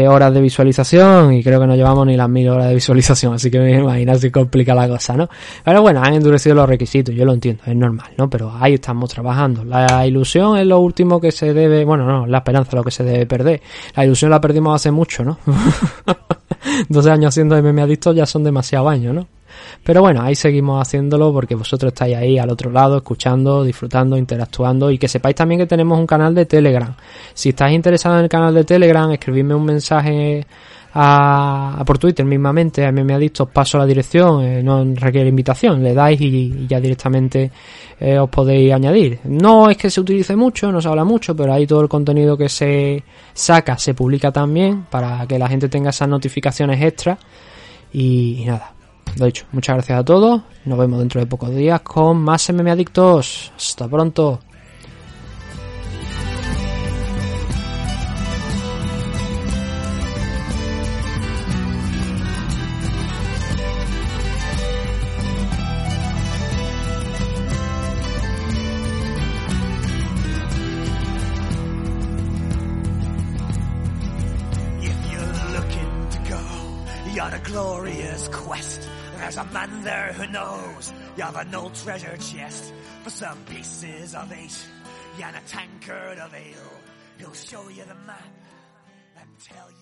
horas de visualización y creo que no llevamos ni las mil horas de visualización, así que me imagino si complica la cosa, ¿no? Pero bueno, han endurecido los requisitos, yo lo entiendo, es normal, ¿no? Pero ahí estamos trabajando. La ilusión es lo último que se debe, bueno, no, la esperanza es lo que se debe perder. La ilusión la perdimos hace mucho, ¿no? [laughs] 12 años haciendo MM Adictos ya son demasiado años, ¿no? Pero bueno, ahí seguimos haciéndolo porque vosotros estáis ahí al otro lado, escuchando, disfrutando, interactuando y que sepáis también que tenemos un canal de Telegram. Si estáis interesados en el canal de Telegram, escribidme un mensaje a, por Twitter mismamente, a MM Adictos, paso la dirección, eh, no requiere invitación, le dais y, ya directamente eh, os podéis añadir. No es que se utilice mucho, no se habla mucho, pero ahí todo el contenido que se saca se publica también para que la gente tenga esas notificaciones extra y nada, lo dicho, muchas gracias a todos. Nos vemos dentro de pocos días con más MM Adictos. Hasta pronto. An old treasure chest for some pieces of eight and a tankard of ale. He'll show you the map and tell you.